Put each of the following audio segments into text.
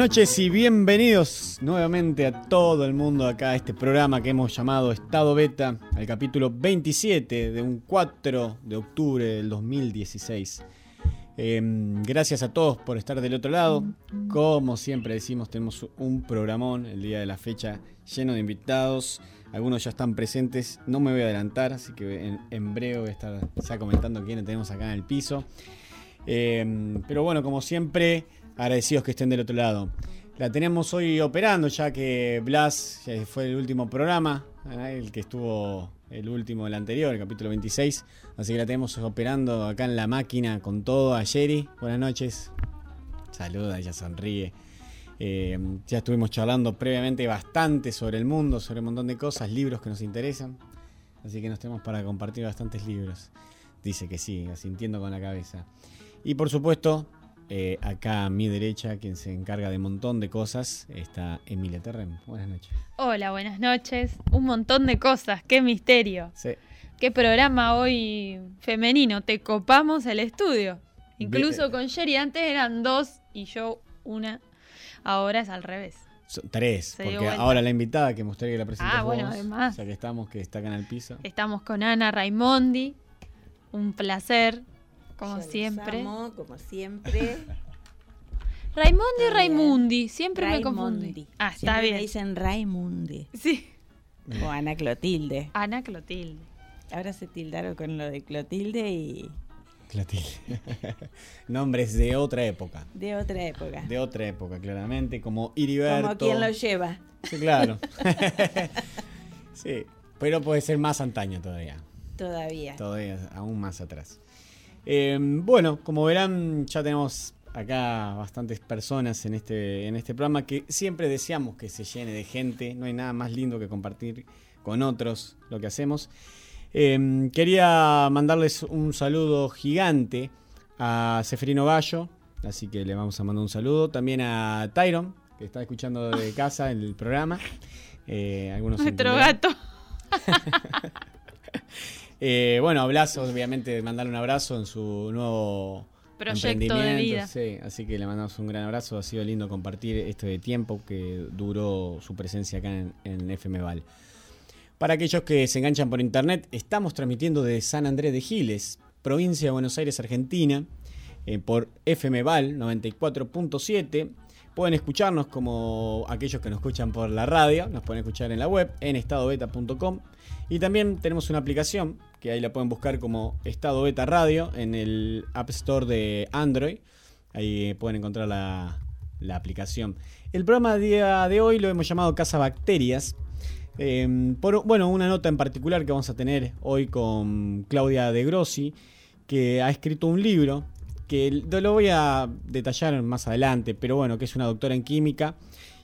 Noches y bienvenidos nuevamente a todo el mundo acá a este programa que hemos llamado Estado Beta, al capítulo 27 de un 4 de octubre del 2016. Eh, gracias a todos por estar del otro lado. Como siempre decimos, tenemos un programón el día de la fecha lleno de invitados. Algunos ya están presentes, no me voy a adelantar, así que en, en breve voy a estar ya comentando quiénes tenemos acá en el piso. Eh, pero bueno, como siempre, agradecidos que estén del otro lado. La tenemos hoy operando, ya que Blas ya fue el último programa, ¿eh? el que estuvo el último del anterior, el capítulo 26. Así que la tenemos operando acá en la máquina con todo a Jerry. Buenas noches. Saluda, ella sonríe. Eh, ya estuvimos charlando previamente bastante sobre el mundo, sobre un montón de cosas, libros que nos interesan. Así que nos tenemos para compartir bastantes libros. Dice que sí, asintiendo con la cabeza. Y por supuesto, eh, acá a mi derecha, quien se encarga de un montón de cosas, está Emilia Terrem. Buenas noches. Hola, buenas noches. Un montón de cosas, qué misterio. Sí. Qué programa hoy femenino. Te copamos el estudio. Incluso Bien. con Sherry antes eran dos y yo una. Ahora es al revés. Son tres, Se porque ahora la invitada que me gustaría que la presentes Ah, bueno, vos, además. Ya que estamos, que está acá en el piso. Estamos con Ana Raimondi. Un placer, como Yo los siempre. amo, como siempre. Raimondi o Raimundi, siempre me confundí. Raimondi. Ah, está Siempre bien. Me dicen Raimundi. Sí. O Ana Clotilde. Ana Clotilde. Ahora se tildaron con lo de Clotilde y Clotilde. Nombres de otra época. de otra época. De otra época, claramente, como Iriberto. Como quien lo lleva. Sí, claro. sí, pero puede ser más antaño todavía. Todavía. Todavía, aún más atrás. Eh, bueno, como verán, ya tenemos acá bastantes personas en este, en este programa que siempre deseamos que se llene de gente. No hay nada más lindo que compartir con otros lo que hacemos. Eh, quería mandarles un saludo gigante a Sefrino Gallo, así que le vamos a mandar un saludo. También a Tyron, que está escuchando de casa el programa. Eh, algunos Nuestro gato. Eh, bueno, Blas, obviamente, mandarle un abrazo en su nuevo Proyecto de vida. sí, así que le mandamos un gran abrazo. Ha sido lindo compartir este tiempo que duró su presencia acá en, en FM Val. Para aquellos que se enganchan por internet, estamos transmitiendo desde San Andrés de Giles, provincia de Buenos Aires, Argentina, eh, por FM Val 94.7. Pueden escucharnos como aquellos que nos escuchan por la radio, nos pueden escuchar en la web, en estadobeta.com. Y también tenemos una aplicación que ahí la pueden buscar como Estado Beta Radio en el App Store de Android. Ahí pueden encontrar la, la aplicación. El programa del día de hoy lo hemos llamado Casa Bacterias. Por, bueno, una nota en particular que vamos a tener hoy con Claudia De Grossi, que ha escrito un libro que lo voy a detallar más adelante, pero bueno, que es una doctora en química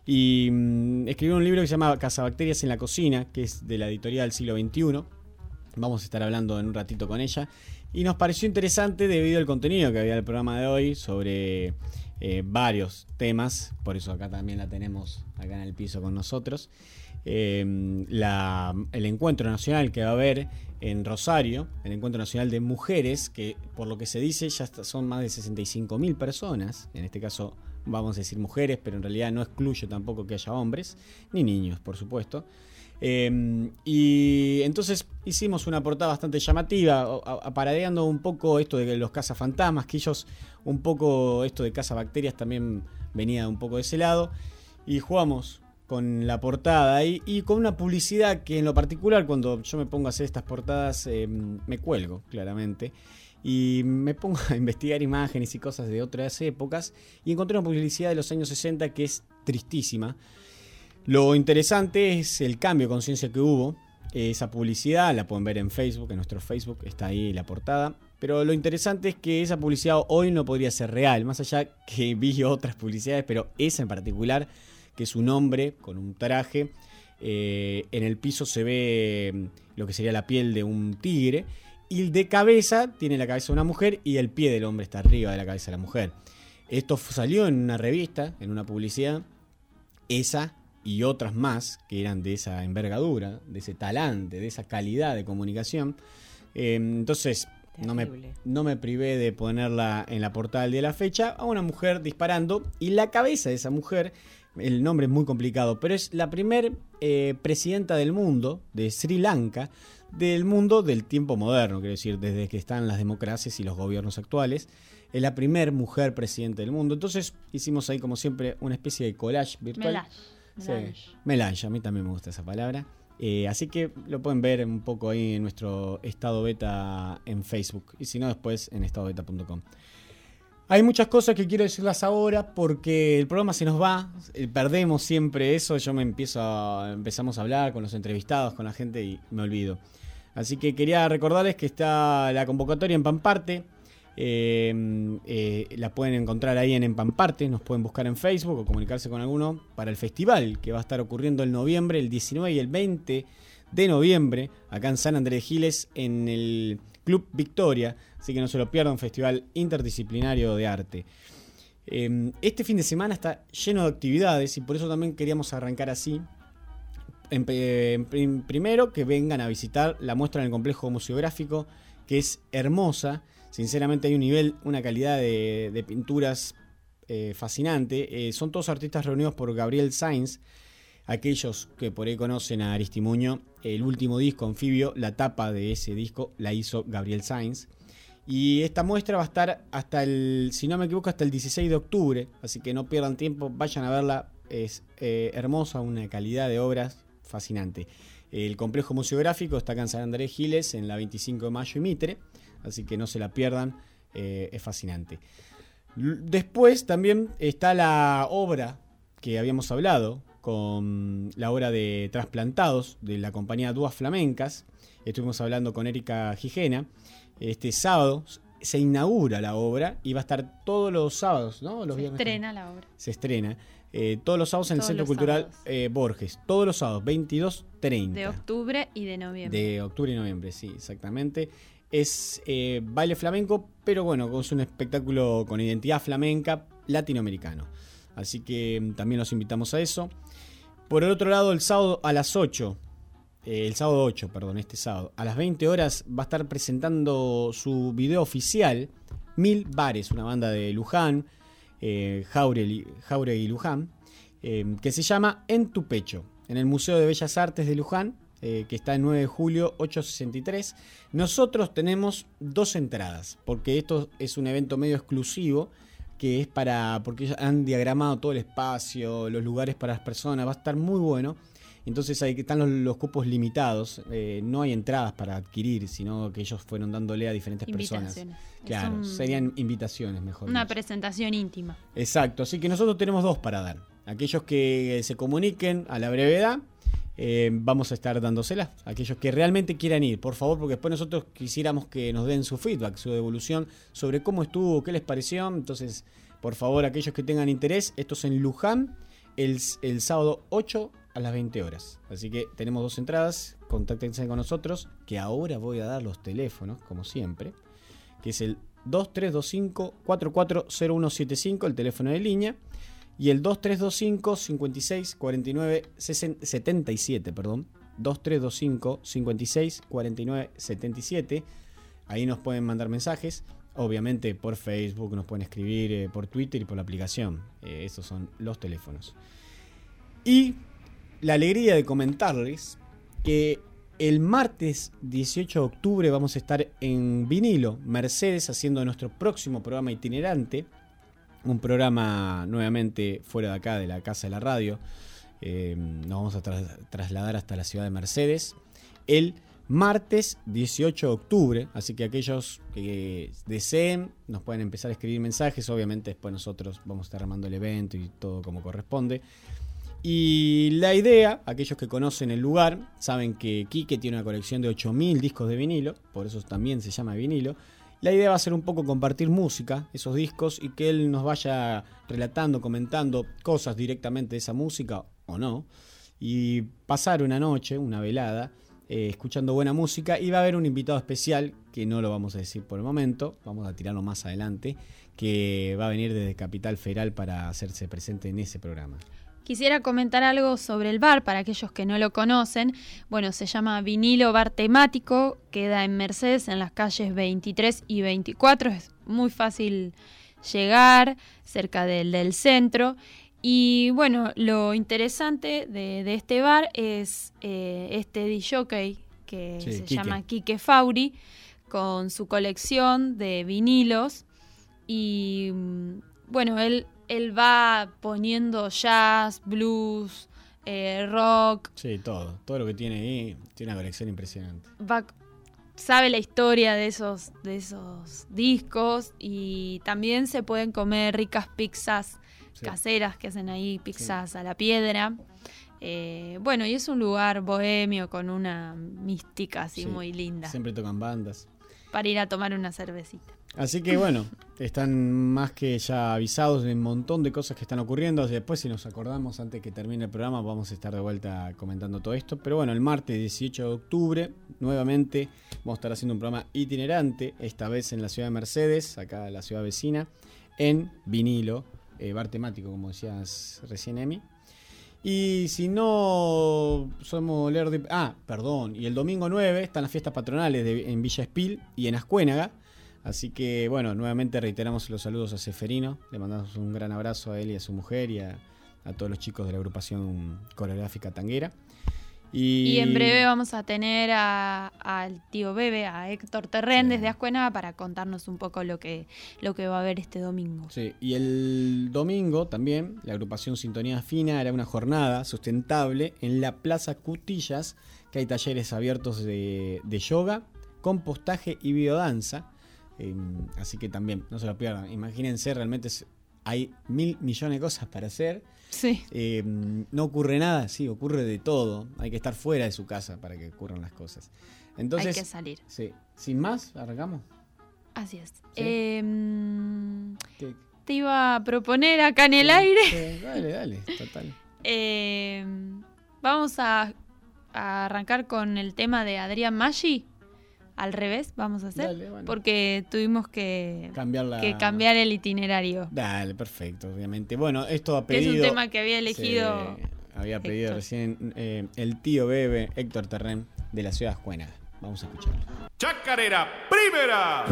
y mm, escribió un libro que se llama Casabacterias en la cocina, que es de la editorial del siglo XXI. Vamos a estar hablando en un ratito con ella. Y nos pareció interesante debido al contenido que había en el programa de hoy sobre eh, varios temas. Por eso acá también la tenemos acá en el piso con nosotros. La- el encuentro nacional que va a haber en Rosario, el encuentro nacional de mujeres, que por lo que se dice ya son más de 65 mil personas, en este caso vamos a decir mujeres, pero en realidad no excluye tampoco que haya hombres, ni niños, por supuesto. Eh, y entonces hicimos una portada bastante llamativa, o- a- paradeando un poco esto de los cazafantasmas, que ellos, un poco esto de cazabacterias también venía un poco de ese lado, y jugamos con la portada y con una publicidad que en lo particular cuando yo me pongo a hacer estas portadas eh, me cuelgo claramente y me pongo a investigar imágenes y cosas de otras épocas y encontré una publicidad de los años 60 que es tristísima. Lo interesante es el cambio de conciencia que hubo. Esa publicidad la pueden ver en Facebook, en nuestro Facebook, está ahí la portada. Pero lo interesante es que esa publicidad hoy no podría ser real, más allá que vi otras publicidades, pero esa en particular, que es un hombre con un traje, eh, en el piso se ve mm, lo que sería la piel de un tigre, y de cabeza tiene la cabeza de una mujer y el pie del hombre está arriba de la cabeza de la mujer. Esto salió en una revista, en una publicidad, esa y otras más que eran de esa envergadura, de ese talante, de esa calidad de comunicación. Eh, entonces, no me, no me privé de ponerla en la portada del día de la fecha a una mujer disparando y la cabeza de esa mujer, el nombre es muy complicado, pero es la primer eh, presidenta del mundo, de Sri Lanka, del mundo del tiempo moderno, quiero decir, desde que están las democracias y los gobiernos actuales. Es la primer mujer presidente del mundo. Entonces hicimos ahí, como siempre, una especie de collage virtual. Melange. Sí, Melange. melange, a mí también me gusta esa palabra. Eh, así que lo pueden ver un poco ahí en nuestro estado beta en Facebook. Y si no, después en estadobeta.com. Hay muchas cosas que quiero decirlas ahora porque el programa se nos va, eh, perdemos siempre eso, yo me empiezo a, empezamos a hablar con los entrevistados, con la gente y me olvido. Así que quería recordarles que está la convocatoria en Pamparte, eh, eh, la pueden encontrar ahí en Empamparte, nos pueden buscar en Facebook o comunicarse con alguno para el festival que va a estar ocurriendo el noviembre, el 19 y el 20 de noviembre, acá en San Andrés Giles, en el Club Victoria. Así que no se lo pierdan, festival interdisciplinario de arte. Eh, este fin de semana está lleno de actividades y por eso también queríamos arrancar así. En, en primero, que vengan a visitar la muestra en el complejo museográfico, que es hermosa. Sinceramente hay un nivel, una calidad de, pinturas eh, fascinante. Eh, son todos artistas reunidos por Gabriel Sainz. Aquellos que por ahí conocen a Aristimuño, el último disco, Anfibio, la tapa de ese disco la hizo Gabriel Sainz. Y esta muestra va a estar hasta el, si no me equivoco, hasta el 16 de octubre. Así que no pierdan tiempo, vayan a verla. Es eh, hermosa, una calidad de obras fascinante. El complejo museográfico está en San Andrés Giles, en la 25 de mayo y Mitre. Así que no se la pierdan, eh, es fascinante. Después también está la obra que habíamos hablado, con la obra de Trasplantados de la compañía Duas Flamencas. Estuvimos hablando con Erika Gijena. Este sábado, se inaugura la obra y va a estar todos los sábados, ¿no? Los Se viernes. estrena la obra. Se estrena. eh, todos los sábados en el Centro Cultural eh, Borges. Todos los sábados, 22.30. De octubre y de noviembre. De octubre y noviembre, sí, exactamente. Es eh, baile flamenco, pero bueno, es un espectáculo con identidad flamenca latinoamericano. Así que mm, también los invitamos a eso. Por el otro lado, el sábado a las 8, eh, el sábado 8, perdón, este sábado, a las 20 horas va a estar presentando su video oficial, Mil Bares, una banda de Luján, eh, Jauregui, Luján, eh, que se llama En tu Pecho, en el Museo de Bellas Artes de Luján, eh, que está en 9 de julio 863. Nosotros tenemos dos entradas, porque esto es un evento medio exclusivo, que es para, porque han diagramado todo el espacio, los lugares para las personas, va a estar muy bueno. Entonces ahí están los, los cupos limitados, eh, no hay entradas para adquirir, sino que ellos fueron dándole a diferentes personas. Claro, un- serían invitaciones mejor. Una dicho. presentación íntima. Exacto, así que nosotros tenemos dos para dar. Aquellos que se comuniquen a la brevedad, eh, vamos a estar dándoselas. Aquellos que realmente quieran ir, por favor, porque después nosotros quisiéramos que nos den su feedback, su devolución sobre cómo estuvo, qué les pareció. Entonces, por favor, aquellos que tengan interés, esto es en Luján, el, sábado 8 a las 20 horas. Así que tenemos dos entradas, contáctense con nosotros, que ahora voy a dar los teléfonos, como siempre que es el 2325-440175, el teléfono de línea, y el 2325-5649-77, perdón, 2325-5649-77, ahí nos pueden mandar mensajes, obviamente por Facebook, nos pueden escribir eh, por Twitter y por la aplicación, Eh, esos son los teléfonos. Y la alegría de comentarles que el martes 18 de octubre vamos a estar en vinilo, Mercedes, haciendo nuestro próximo programa itinerante. Un programa nuevamente fuera de acá, de la casa de la radio. Eh, nos vamos a tras- trasladar hasta la ciudad de Mercedes el martes 18 de octubre. Así que aquellos que deseen nos pueden empezar a escribir mensajes. Obviamente después nosotros vamos a estar armando el evento y todo como corresponde. Y la idea, aquellos que conocen el lugar, saben que Quique tiene una colección de 8000 discos de vinilo, por eso también se llama vinilo. La idea va a ser un poco compartir música, esos discos, y que él nos vaya relatando, comentando cosas directamente de esa música o no. Y pasar una noche, una velada, eh, escuchando buena música. Y va a haber un invitado especial, que no lo vamos a decir por el momento, vamos a tirarlo más adelante, que va a venir desde Capital Federal para hacerse presente en ese programa. Quisiera comentar algo sobre el bar para aquellos que no lo conocen. Bueno, se llama Vinilo Bar Temático, queda en Mercedes en las calles 23 y 24. Es muy fácil llegar, cerca del, del centro. Y bueno, lo interesante de, de este bar es eh, este DJ que Sí, se Quique. llama Quique Fauri, con su colección de vinilos. Y mm, bueno, él, él va poniendo jazz, blues, eh, rock, Sí, todo. Todo lo que tiene ahí tiene una colección impresionante. va, sabe la historia de esos, de esos discos y también se pueden comer ricas pizzas Sí. caseras que hacen ahí, pizzas a la piedra. Eh, bueno, y es un lugar bohemio con una mística así Sí. muy linda Siempre tocan bandas. Para ir a tomar una cervecita. Así que bueno, están más que ya avisados de un montón de cosas que están ocurriendo. Después, si nos acordamos antes que termine el programa, vamos a estar de vuelta comentando todo esto. Pero bueno, el martes 18 de octubre, nuevamente vamos a estar haciendo un programa itinerante, esta vez en la ciudad de Mercedes, acá en la ciudad vecina, en vinilo, eh, bar temático, como decías recién, Emi. Y si no somos y- Ah, perdón. Y el domingo 9 están las fiestas patronales de- en Villa Espil y en Ascuénaga. Así que, bueno, nuevamente reiteramos los saludos a Seferino. Le mandamos un gran abrazo a él y a su mujer y a todos los chicos de la agrupación coreográfica tanguera. Y, Y en breve vamos a tener a- al tío Bebe, a Héctor Terren desde Ascuena para contarnos un poco lo que, lo que va a haber este domingo. Sí, y el domingo también, la agrupación Sintonía Fina hará una jornada sustentable en la Plaza Cutillas, que hay talleres abiertos de, de yoga, compostaje y biodanza. Eh, así que también, no se lo pierdan. Imagínense, realmente es- hay mil millones de cosas para hacer. Sí. Eh, no ocurre nada, sí, ocurre de todo. Hay que estar fuera de su casa para que ocurran las cosas. Entonces, Hay que salir. Sí. Sin más, arrancamos. Así es. Em, te iba a proponer acá en el aire. dale, dale, total. Em, vamos a, a arrancar con el tema de Adrián Maggi. Al revés, vamos a hacer. Dale, bueno. Porque tuvimos que Cambiar la- que cambiar el itinerario. Dale, perfecto, obviamente. Bueno, esto ha Que es un pedido. tema que había elegido había pedido Héctor. recién eh, el tío Bebe, Héctor Terren, de la ciudad de Juena. Vamos a escucharlo. Chacarera, primera.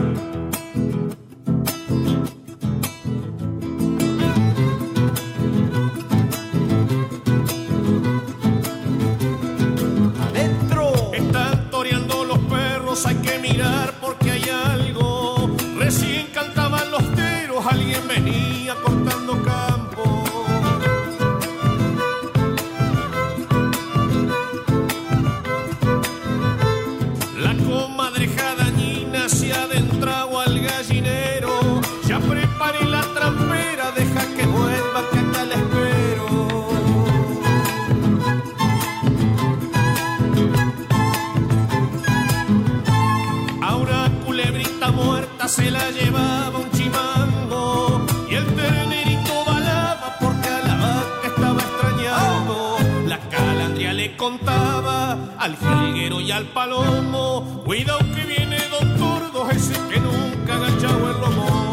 Llevaba un chimango y el ternerito balaba porque a la vaca estaba extrañando. La calandria le contaba al jilguero y al palomo, cuidado que viene don Turdo, ese que nunca agachaba el lomo.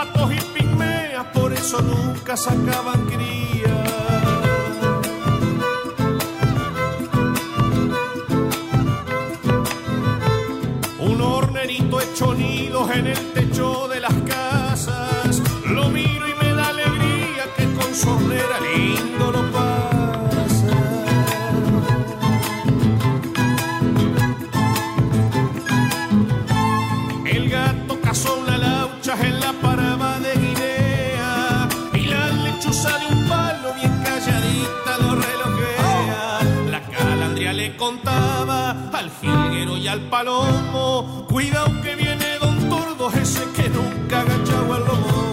Patos y pigmeas, por eso nunca sacaban cría. Un hornerito hecho nidos en el techo de las casas. Lo miro y me da alegría que con su al jilguero y al palomo, cuidado que viene don Tordo, ese que nunca agachaba el lomo.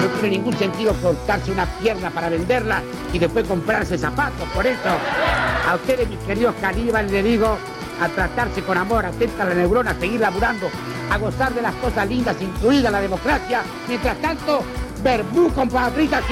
No tiene ningún sentido cortarse una pierna para venderla y después comprarse zapatos. Por eso, a ustedes, mis queridos caníbales, les digo a tratarse con amor, atenta a la neurona, a seguir laburando, a gozar de las cosas lindas, incluida la democracia. Mientras tanto, verbú con patritas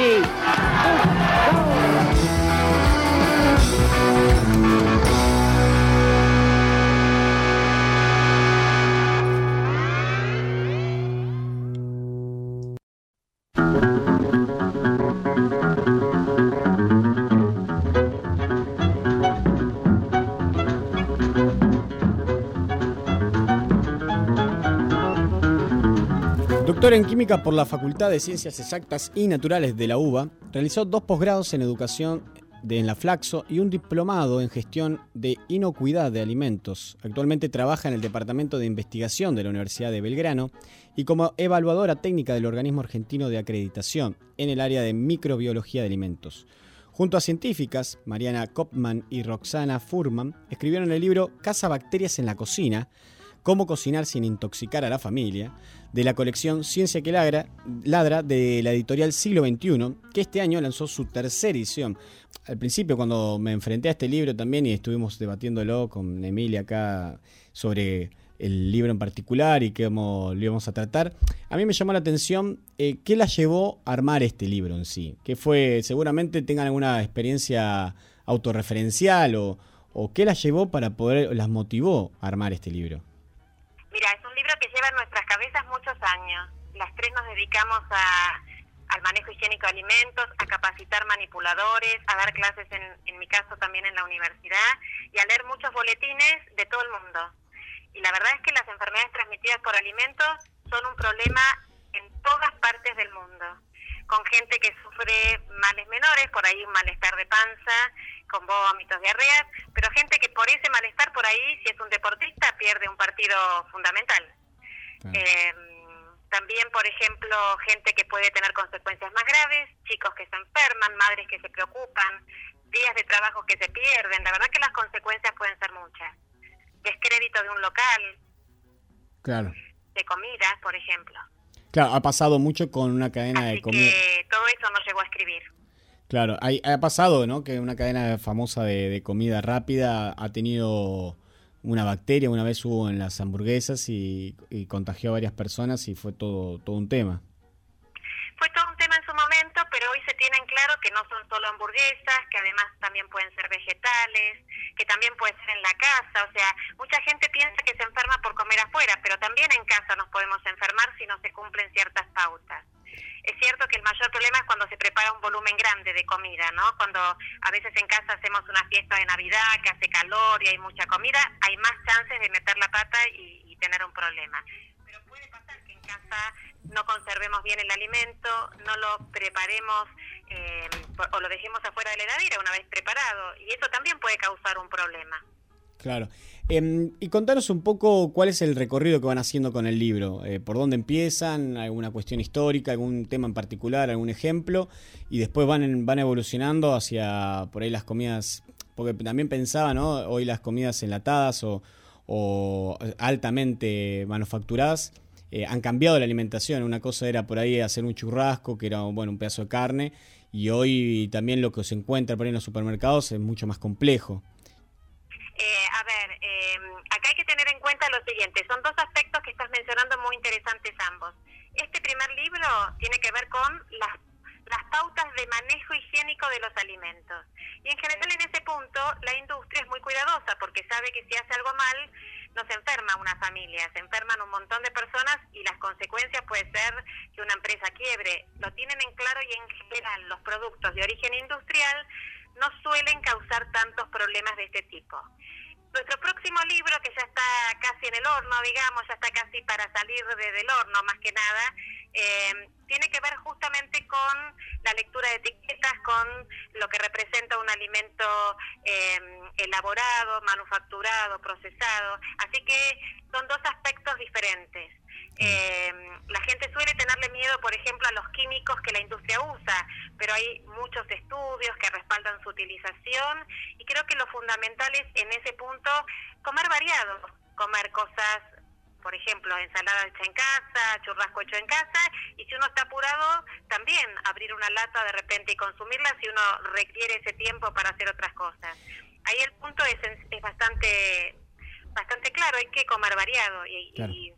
Doctor en Química por la Facultad de Ciencias Exactas y Naturales de la UBA, realizó dos posgrados en Educación de en la Flaxo y un diplomado en Gestión de Inocuidad de Alimentos. Actualmente trabaja en el Departamento de Investigación de la Universidad de Belgrano y como evaluadora técnica del Organismo Argentino de Acreditación en el área de Microbiología de Alimentos. Junto a científicas, Mariana Kopman y Roxana Furman, escribieron el libro Caza Bacterias en la Cocina, Cómo cocinar sin intoxicar a la familia, de la colección Ciencia que ladra, ladra de la editorial Siglo XXI, que este año lanzó su tercera edición. Al principio, cuando me enfrenté a este libro también y estuvimos debatiéndolo con Emilia acá sobre el libro en particular y cómo lo íbamos a tratar, a mí me llamó la atención eh, qué la llevó a armar este libro en sí. Que fue, seguramente tengan alguna experiencia autorreferencial o, o qué las llevó para poder, las motivó a armar este libro. Mira, es un libro que lleva en nuestras cabezas muchos años. Las tres nos dedicamos a, al manejo higiénico de alimentos, a capacitar manipuladores, a dar clases, en, en mi caso también en la universidad, y a leer muchos boletines de todo el mundo. Y la verdad es que las enfermedades transmitidas por alimentos son un problema en todas partes del mundo, con gente que sufre males menores, por ahí un malestar de panza, con vómitos, diarreas, pero gente que por ese malestar por ahí, si es un deportista, pierde un partido fundamental. Eh, también, por ejemplo, gente que puede tener consecuencias más graves, chicos que se enferman, madres que se preocupan, días de trabajo que se pierden. La verdad que las consecuencias pueden ser muchas. Descrédito de un local, Claro. de comidas, por ejemplo. Claro, ha pasado mucho con una cadena de Así comida. que todo eso no llegó a escribir. Claro, hay- ha pasado, ¿no? Que una cadena famosa de, comida rápida ha tenido una bacteria, una vez hubo en las hamburguesas y, contagió a varias personas y fue todo, todo un tema. Fue todo un tema en su momento, pero hoy se tiene en claro que no son solo hamburguesas, que además también pueden ser vegetales, que también puede ser en la casa. O sea, mucha gente piensa que se enferma por comer afuera, pero también en casa nos podemos enfermar si no se cumplen ciertas pautas. Es cierto que el mayor problema es cuando se prepara un volumen grande de comida, ¿no? Cuando a veces en casa hacemos una fiesta de Navidad que hace calor y hay mucha comida, hay más chances de meter la pata y, tener un problema. Pero puede pasar que en casa no conservemos bien el alimento, no lo preparemos eh, o lo dejemos afuera de la heladera una vez preparado y eso también puede causar un problema. Claro. Em, y contanos un poco cuál es el recorrido que van haciendo con el libro. Eh, ¿Por dónde empiezan? ¿Alguna cuestión histórica? ¿Algún tema en particular? ¿Algún ejemplo? Y después van, en- van evolucionando hacia por ahí las comidas. Porque también pensaba, ¿no? Hoy las comidas enlatadas o, o altamente manufacturadas eh, han cambiado la alimentación. Una cosa era por ahí hacer un churrasco, que era bueno, un pedazo de carne. Y hoy también lo que se encuentra por ahí en los supermercados es mucho más complejo. Eh, a ver, eh, acá hay que tener en cuenta lo siguiente, son dos aspectos que estás mencionando muy interesantes ambos. Este primer libro tiene que ver con las, las pautas de manejo higiénico de los alimentos. Y en general en ese punto la industria es muy cuidadosa porque sabe que si hace algo mal no se enferma una familia, se enferman un montón de personas y las consecuencias puede ser que una empresa quiebre. Lo tienen en claro y en general los productos de origen industrial no suelen causar tantos problemas de este tipo. Nuestro próximo libro, que ya está casi en el horno, digamos, ya está casi para salir de- del horno más que nada, eh, tiene que ver justamente con la lectura de etiquetas, con lo que representa un alimento eh, elaborado, manufacturado, procesado. Así que son dos aspectos diferentes. Eh, la gente suele tenerle miedo, por ejemplo, a los químicos que la industria usa, pero hay muchos estudios que respaldan su utilización y creo que lo fundamental es en ese punto comer variado, comer cosas, por ejemplo, ensalada hecha en casa, churrasco hecho en casa y si uno está apurado, también abrir una lata de repente y consumirla si uno requiere ese tiempo para hacer otras cosas. Ahí el punto es, es bastante bastante claro, hay que comer variado y, Claro. y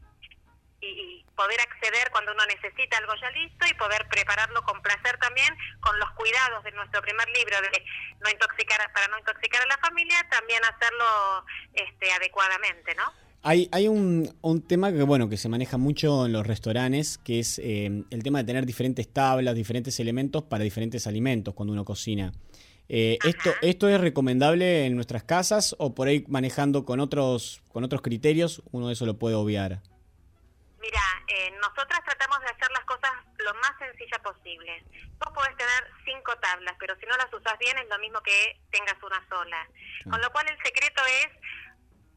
y, poder acceder cuando uno necesita algo ya listo y poder prepararlo con placer también con los cuidados de nuestro primer libro de no intoxicar a- para no intoxicar a la familia también hacerlo este adecuadamente no Hay, hay un, un tema que bueno que se maneja mucho en los restaurantes, que es eh, el tema de tener diferentes tablas, diferentes elementos para diferentes alimentos cuando uno cocina. Eh, esto, ¿Esto es recomendable en nuestras casas o por ahí manejando con otros, con otros criterios uno eso lo puede obviar? Mira, eh, nosotras tratamos de hacer las cosas lo más sencilla posible. Vos podés tener cinco tablas, pero si no las usas bien es lo mismo que tengas una sola. Con lo cual el secreto es,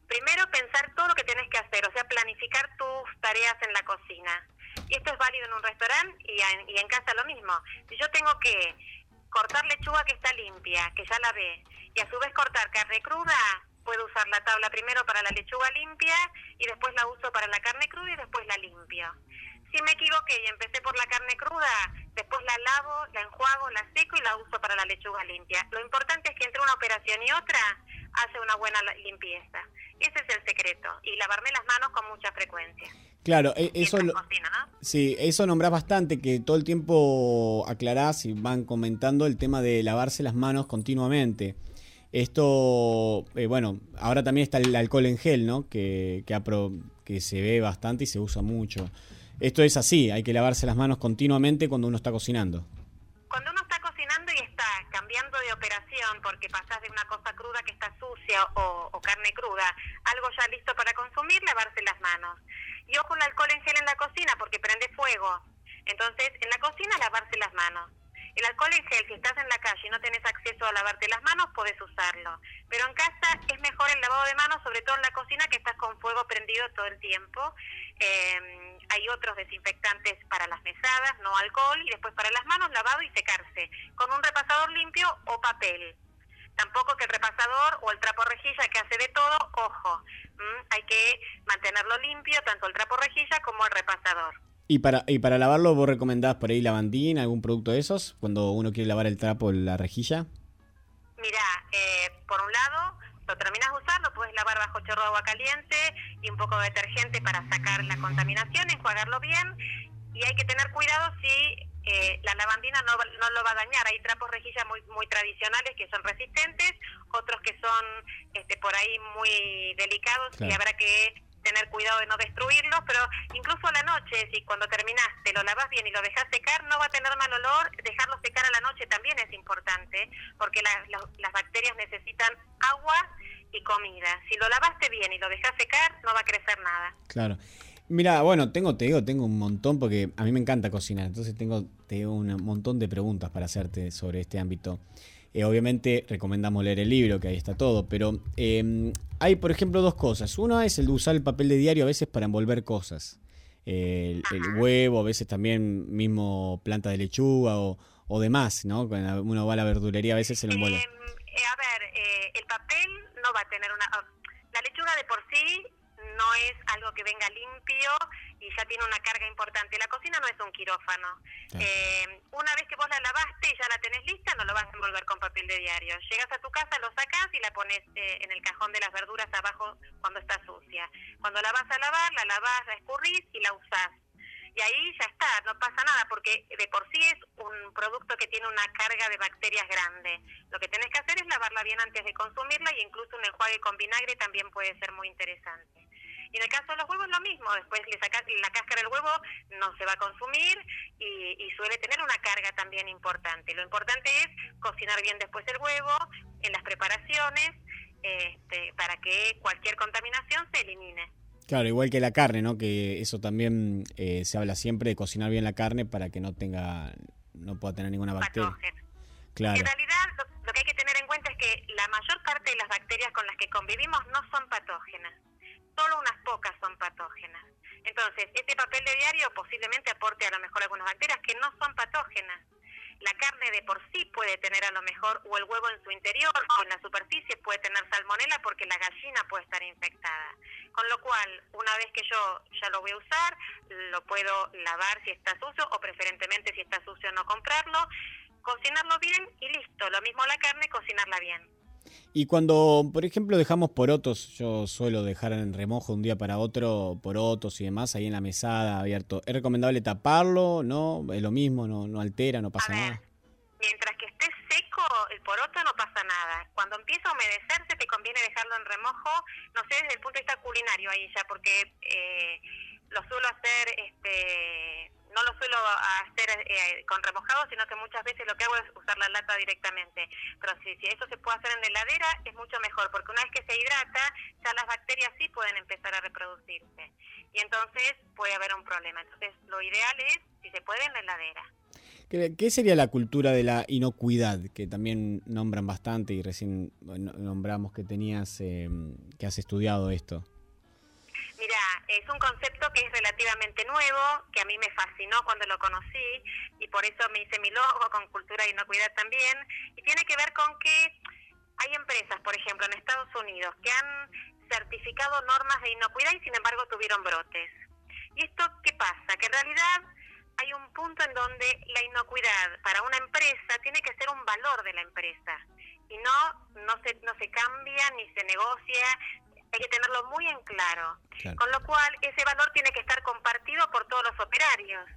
primero pensar todo lo que tenés que hacer, o sea, planificar tus tareas en la cocina. Y esto es válido en un restaurante y en, y en casa lo mismo. Si yo tengo que cortar lechuga que está limpia, que ya la ve, y a su vez cortar carne cruda, puedo usar la tabla primero para la lechuga limpia y después la uso para la carne cruda y después la limpio. Si me equivoqué y empecé por la carne cruda, después la lavo, la enjuago, la seco y la uso para la lechuga limpia. Lo importante es que entre una operación y otra hace una buena limpieza. Ese es el secreto. Y lavarme las manos con mucha frecuencia. Claro, e- eso lo, Cocina, ¿no? sí, eso nombrás bastante, que todo el tiempo aclarás y van comentando el tema de lavarse las manos continuamente. Esto, eh, bueno, ahora también está el alcohol en gel, ¿no? Que, que, ha pro- que se ve bastante y se usa mucho. Esto es así, hay que lavarse las manos continuamente cuando uno está cocinando. Cuando uno está cocinando y está cambiando de operación porque pasás de una cosa cruda que está sucia o, o carne cruda, algo ya listo para consumir, lavarse las manos. Y ojo el alcohol en gel en la cocina porque prende fuego. Entonces, en la cocina lavarse las manos. El alcohol en gel, si estás en la calle y no tenés acceso a lavarte las manos, podés usarlo. Pero en casa es mejor el lavado de manos, sobre todo en la cocina, que estás con fuego prendido todo el tiempo. Eh, hay otros desinfectantes para las mesadas, no alcohol, y después para las manos lavado y secarse, con un repasador limpio o papel. Tampoco que el repasador o el trapo rejilla que hace de todo, ojo, hay que mantenerlo limpio, tanto el trapo rejilla como el repasador. ¿Y para, ¿Y para lavarlo vos recomendás por ahí lavandina, algún producto de esos, cuando uno quiere lavar el trapo la rejilla? Mira, eh, por un lado, lo terminas de usar, lo puedes lavar bajo chorro de agua caliente y un poco de detergente para sacar la contaminación, enjuagarlo bien. Y hay que tener cuidado si eh, la lavandina no, no, lo va a dañar. Hay trapos rejilla muy, muy tradicionales que son resistentes, otros que son este, por ahí muy delicados y habrá que tener cuidado de no destruirlos, pero incluso a la noche, si cuando terminaste lo lavas bien y lo dejas secar, no va a tener mal olor, dejarlo secar a la noche también es importante, porque las bacterias necesitan agua y comida. Si lo lavaste bien y lo dejas secar, no va a crecer nada. Claro. Mira, bueno, tengo, te digo, tengo un montón porque a mí me encanta cocinar, entonces tengo, tengo un montón de preguntas para hacerte sobre este ámbito. Eh, obviamente recomendamos leer el libro, que ahí está todo, pero em, hay, por ejemplo, dos cosas. Una es el de usar el papel de diario a veces para envolver cosas. el, huevo, a veces también mismo planta de lechuga o, o demás, ¿no? Cuando uno va a la verdulería a veces se lo envuelve. Em, eh, a ver, eh, el papel no va a tener una... La lechuga de por sí no es algo que venga limpio y ya tiene una carga importante. La cocina no es un quirófano. Eh, una vez que vos la lavaste y ya la tenés lista, no lo vas a envolver con papel de diario. Llegas a tu casa, lo sacas y la pones eh, en el cajón de las verduras abajo cuando está sucia. Cuando la vas a lavar, la lavas, la escurrís y la usás. Y ahí ya está, no pasa nada, porque de por sí es un producto que tiene una carga de bacterias grande. Lo que tenés que hacer es lavarla bien antes de consumirla y incluso un enjuague con vinagre también puede ser muy interesante. Y en el caso de los huevos lo mismo, después le sacas la cáscara del huevo, no se va a consumir y, suele tener una carga también importante. Lo importante es cocinar bien después el huevo en las preparaciones este, para que cualquier contaminación se elimine. Claro, igual que la carne, ¿no? Que eso también eh, se habla siempre de cocinar bien la carne para que no tenga, no pueda tener ninguna bacteria. Claro. En realidad, lo que hay que tener en cuenta es que la mayor parte de las bacterias con las que convivimos no son patógenas solo unas pocas son patógenas. Entonces, este papel de diario posiblemente aporte a lo mejor algunas bacterias que no son patógenas. La carne de por sí puede tener a lo mejor, o el huevo en su interior, o en la superficie puede tener salmonela porque la gallina puede estar infectada. Con lo cual, una vez que yo ya lo voy a usar, lo puedo lavar si está sucio, o preferentemente si está sucio no comprarlo, cocinarlo bien y listo. Lo mismo la carne, cocinarla bien. Y cuando, por ejemplo, dejamos porotos, yo suelo dejar en remojo un día para otro porotos y demás ahí en la mesada abierto. ¿Es recomendable taparlo? ¿No? ¿Es lo mismo? ¿No, no altera? ¿No pasa nada? Mientras que esté seco el poroto no pasa nada. Cuando empieza a humedecerse te conviene dejarlo en remojo, no sé, desde el punto de vista culinario ahí ya, porque eh, lo suelo hacer este no lo suelo hacer eh, con remojado, sino que muchas veces lo que hago es usar la lata directamente. Pero si, si eso se puede hacer en la heladera, es mucho mejor, porque una vez que se hidrata, ya las bacterias sí pueden empezar a reproducirse. Y entonces puede haber un problema. Entonces, lo ideal es, si se puede, en la heladera. ¿Qué, sería la cultura de la inocuidad? Que también nombran bastante y recién nombramos que tenías, eh, que has estudiado esto. Es un concepto que es relativamente nuevo, que a mí me fascinó cuando lo conocí y por eso me hice mi logo con cultura de inocuidad también. Y tiene que ver con que hay empresas, por ejemplo, en Estados Unidos, que han certificado normas de inocuidad y sin embargo tuvieron brotes. ¿Y esto qué pasa? Que en realidad hay un punto en donde la inocuidad para una empresa tiene que ser un valor de la empresa y no no se no se cambia ni se negocia hay que tenerlo muy en claro. Con lo cual, ese valor tiene que estar compartido por todos los operarios.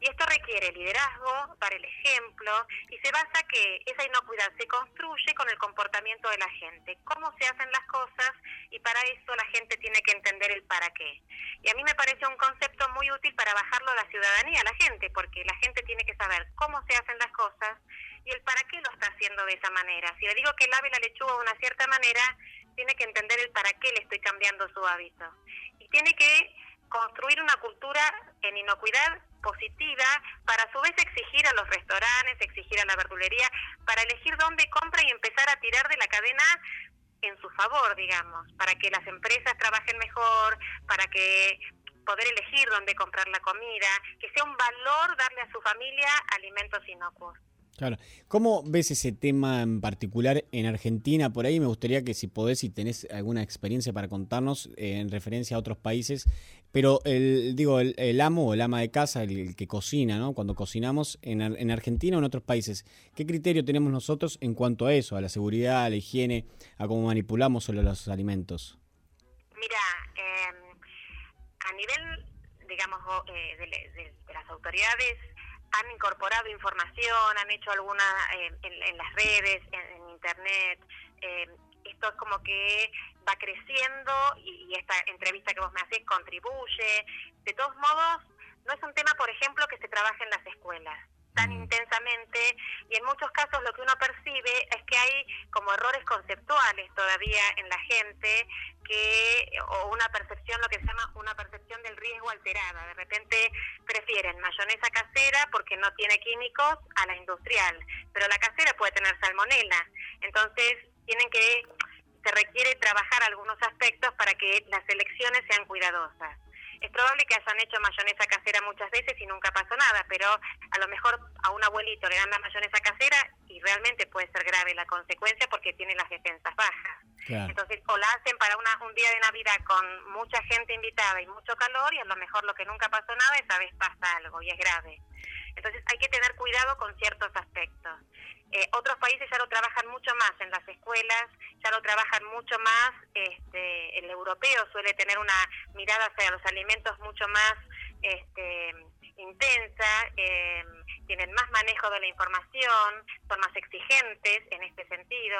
Y esto requiere liderazgo, dar el ejemplo, y se basa que esa inocuidad se construye con el comportamiento de la gente, cómo se hacen las cosas, y para eso la gente tiene que entender el para qué. Y a mí me parece un concepto muy útil para bajarlo a la ciudadanía, a la gente, porque la gente tiene que saber cómo se hacen las cosas y el para qué lo está haciendo de esa manera. Si le digo que lave la lechuga de una cierta manera, tiene que entender el para qué le estoy cambiando su hábito. Y tiene que construir una cultura en inocuidad positiva para a su vez exigir a los restaurantes, exigir a la verdulería, para elegir dónde compra y empezar a tirar de la cadena en su favor, digamos, para que las empresas trabajen mejor, para que poder elegir dónde comprar la comida, que sea un valor darle a su familia alimentos inocuos. Claro. ¿Cómo ves ese tema en particular en Argentina? Por ahí me gustaría que si podés, si tenés alguna experiencia para contarnos eh, en referencia a otros países, pero el, digo, el, el amo o el ama de casa, el, que cocina, ¿no? Cuando cocinamos en, en Argentina o en otros países, ¿qué criterio tenemos nosotros en cuanto a eso, a la seguridad, a la higiene, a cómo manipulamos los alimentos? Mira, eh, a nivel, digamos, eh, de- de las autoridades han incorporado información, han hecho alguna eh, en, las redes, en, internet. eh, esto es como que va creciendo y, esta entrevista que vos me haces contribuye. De todos modos, no es un tema, por ejemplo, que se trabaja en las escuelas tan intensamente y en muchos casos lo que uno percibe es que hay como errores conceptuales todavía en la gente que o una percepción lo que se llama una percepción del riesgo alterada. De repente prefieren mayonesa casera porque no tiene químicos a la industrial pero la casera puede tener salmonela. Entonces tienen que se requiere trabajar algunos aspectos para que las elecciones sean cuidadosas es probable que hayan hecho mayonesa casera muchas veces y nunca pasó nada, pero a lo mejor a un abuelito le dan la mayonesa casera y realmente puede ser grave la consecuencia porque tiene las defensas bajas. Entonces, o la hacen para una, un día de Navidad con mucha gente invitada y mucho calor y a lo mejor lo que nunca pasó nada, esa vez pasa algo y es grave. Entonces hay que tener cuidado con ciertos aspectos. Eh, otros países ya lo trabajan mucho más en las escuelas, ya lo trabajan mucho más, este, el europeo suele tener una mirada hacia los alimentos mucho más este, intensa, eh, tienen más manejo de la información, son más exigentes en este sentido.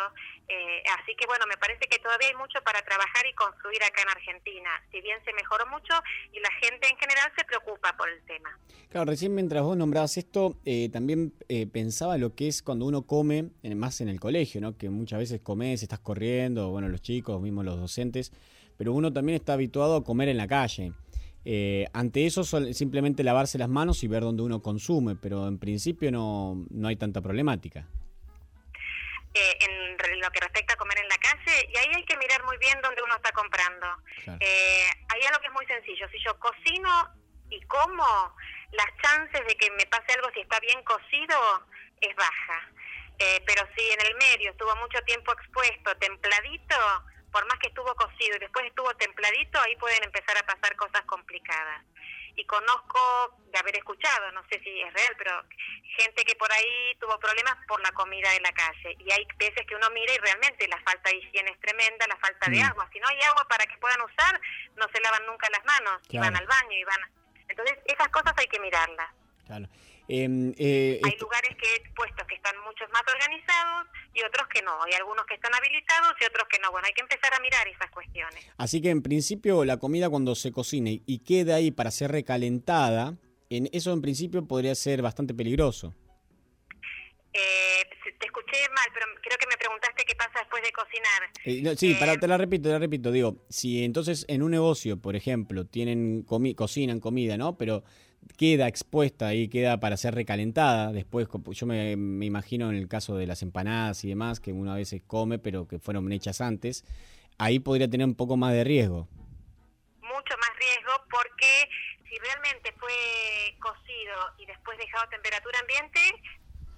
Eh, así que bueno, me parece que todavía hay mucho para trabajar y construir acá en Argentina, si bien se mejoró mucho y la gente en general se preocupa por el tema. Claro, recién mientras vos nombrabas esto, eh, también eh, pensaba lo que es cuando uno come, más en el colegio, ¿no? Que muchas veces comes, estás corriendo, bueno, los chicos, mismos los docentes, pero uno también está habituado a comer en la calle. Eh, ante eso, simplemente lavarse las manos y ver dónde uno consume, pero en principio no, no hay tanta problemática. eh, en lo que respecta a comer en la calle y ahí hay que mirar muy bien dónde uno está comprando. Eh, hay algo que es muy sencillo, si yo cocino y como, las chances de que me pase algo si está bien cocido es baja. Eh, pero si en el medio estuvo mucho tiempo expuesto, templadito, por más que estuvo cocido y después estuvo templadito, ahí pueden empezar a pasar cosas complicadas. Y conozco de haber escuchado, no sé si es real, pero gente que por ahí tuvo problemas por la comida de la calle. Y hay veces que uno mira y realmente la falta de higiene es tremenda, la falta de Mm. agua. Si no hay agua para que puedan usar, no se lavan nunca las manos, y van al baño y van... Entonces, esas cosas hay que mirarlas. Claro. Em, eh, Hay esto- lugares que puestos que están muchos más organizados y otros que no. Hay algunos que están habilitados y otros que no. Bueno, hay que empezar a mirar esas cuestiones. así que en principio la comida cuando se cocine y queda ahí para ser recalentada, en eso en principio podría ser bastante peligroso. Eh, te escuché mal, pero creo que me preguntaste qué pasa después de cocinar. Eh, no, sí, para, te la repito, te la repito. Digo, si entonces en un negocio, por ejemplo, tienen comi- cocinan comida, ¿no? Pero queda expuesta ahí, queda para ser recalentada. Después, yo me, me imagino en el caso de las empanadas y demás, que uno a veces come, pero que fueron hechas antes, ahí podría tener un poco más de riesgo. Mucho más riesgo porque si realmente fue cocido y después dejado a temperatura ambiente,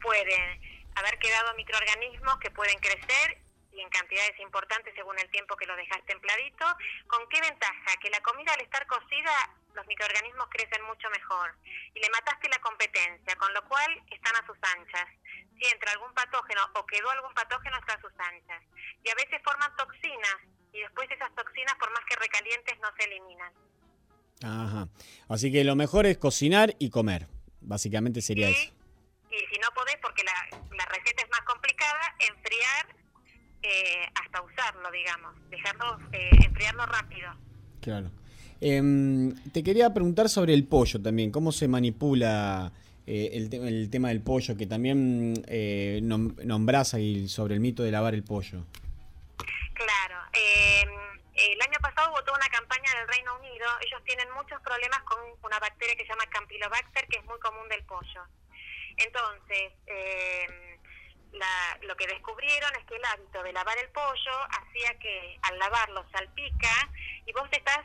pueden haber quedado microorganismos que pueden crecer y en cantidades importantes según el tiempo que lo dejaste templadito. ¿Con qué ventaja? Que la comida al estar cocida, los microorganismos crecen mucho mejor y le mataste la competencia, con lo cual están a sus anchas. Si entra algún patógeno o quedó algún patógeno, está a sus anchas. Y a veces forman toxinas y después esas toxinas, por más que recalientes, no se eliminan. Ajá. Así que lo mejor es cocinar y comer. Básicamente sería eso. Y si no podés, porque la, la receta es más complicada, enfriar eh, hasta usarlo, digamos. Dejarlo, eh, enfriarlo rápido. Claro. Em, te quería preguntar sobre el pollo también, cómo se manipula eh, el, te- el tema del pollo, que también eh, nom- nombrás ahí sobre el mito de lavar el pollo. Claro. eh, el año pasado toda una campaña del Reino Unido. Ellos tienen muchos problemas con una bacteria que se llama Campylobacter, que es muy común del pollo. Entonces, eh, la- lo que descubrieron es que el hábito de lavar el pollo hacía que al lavarlo salpica y vos estás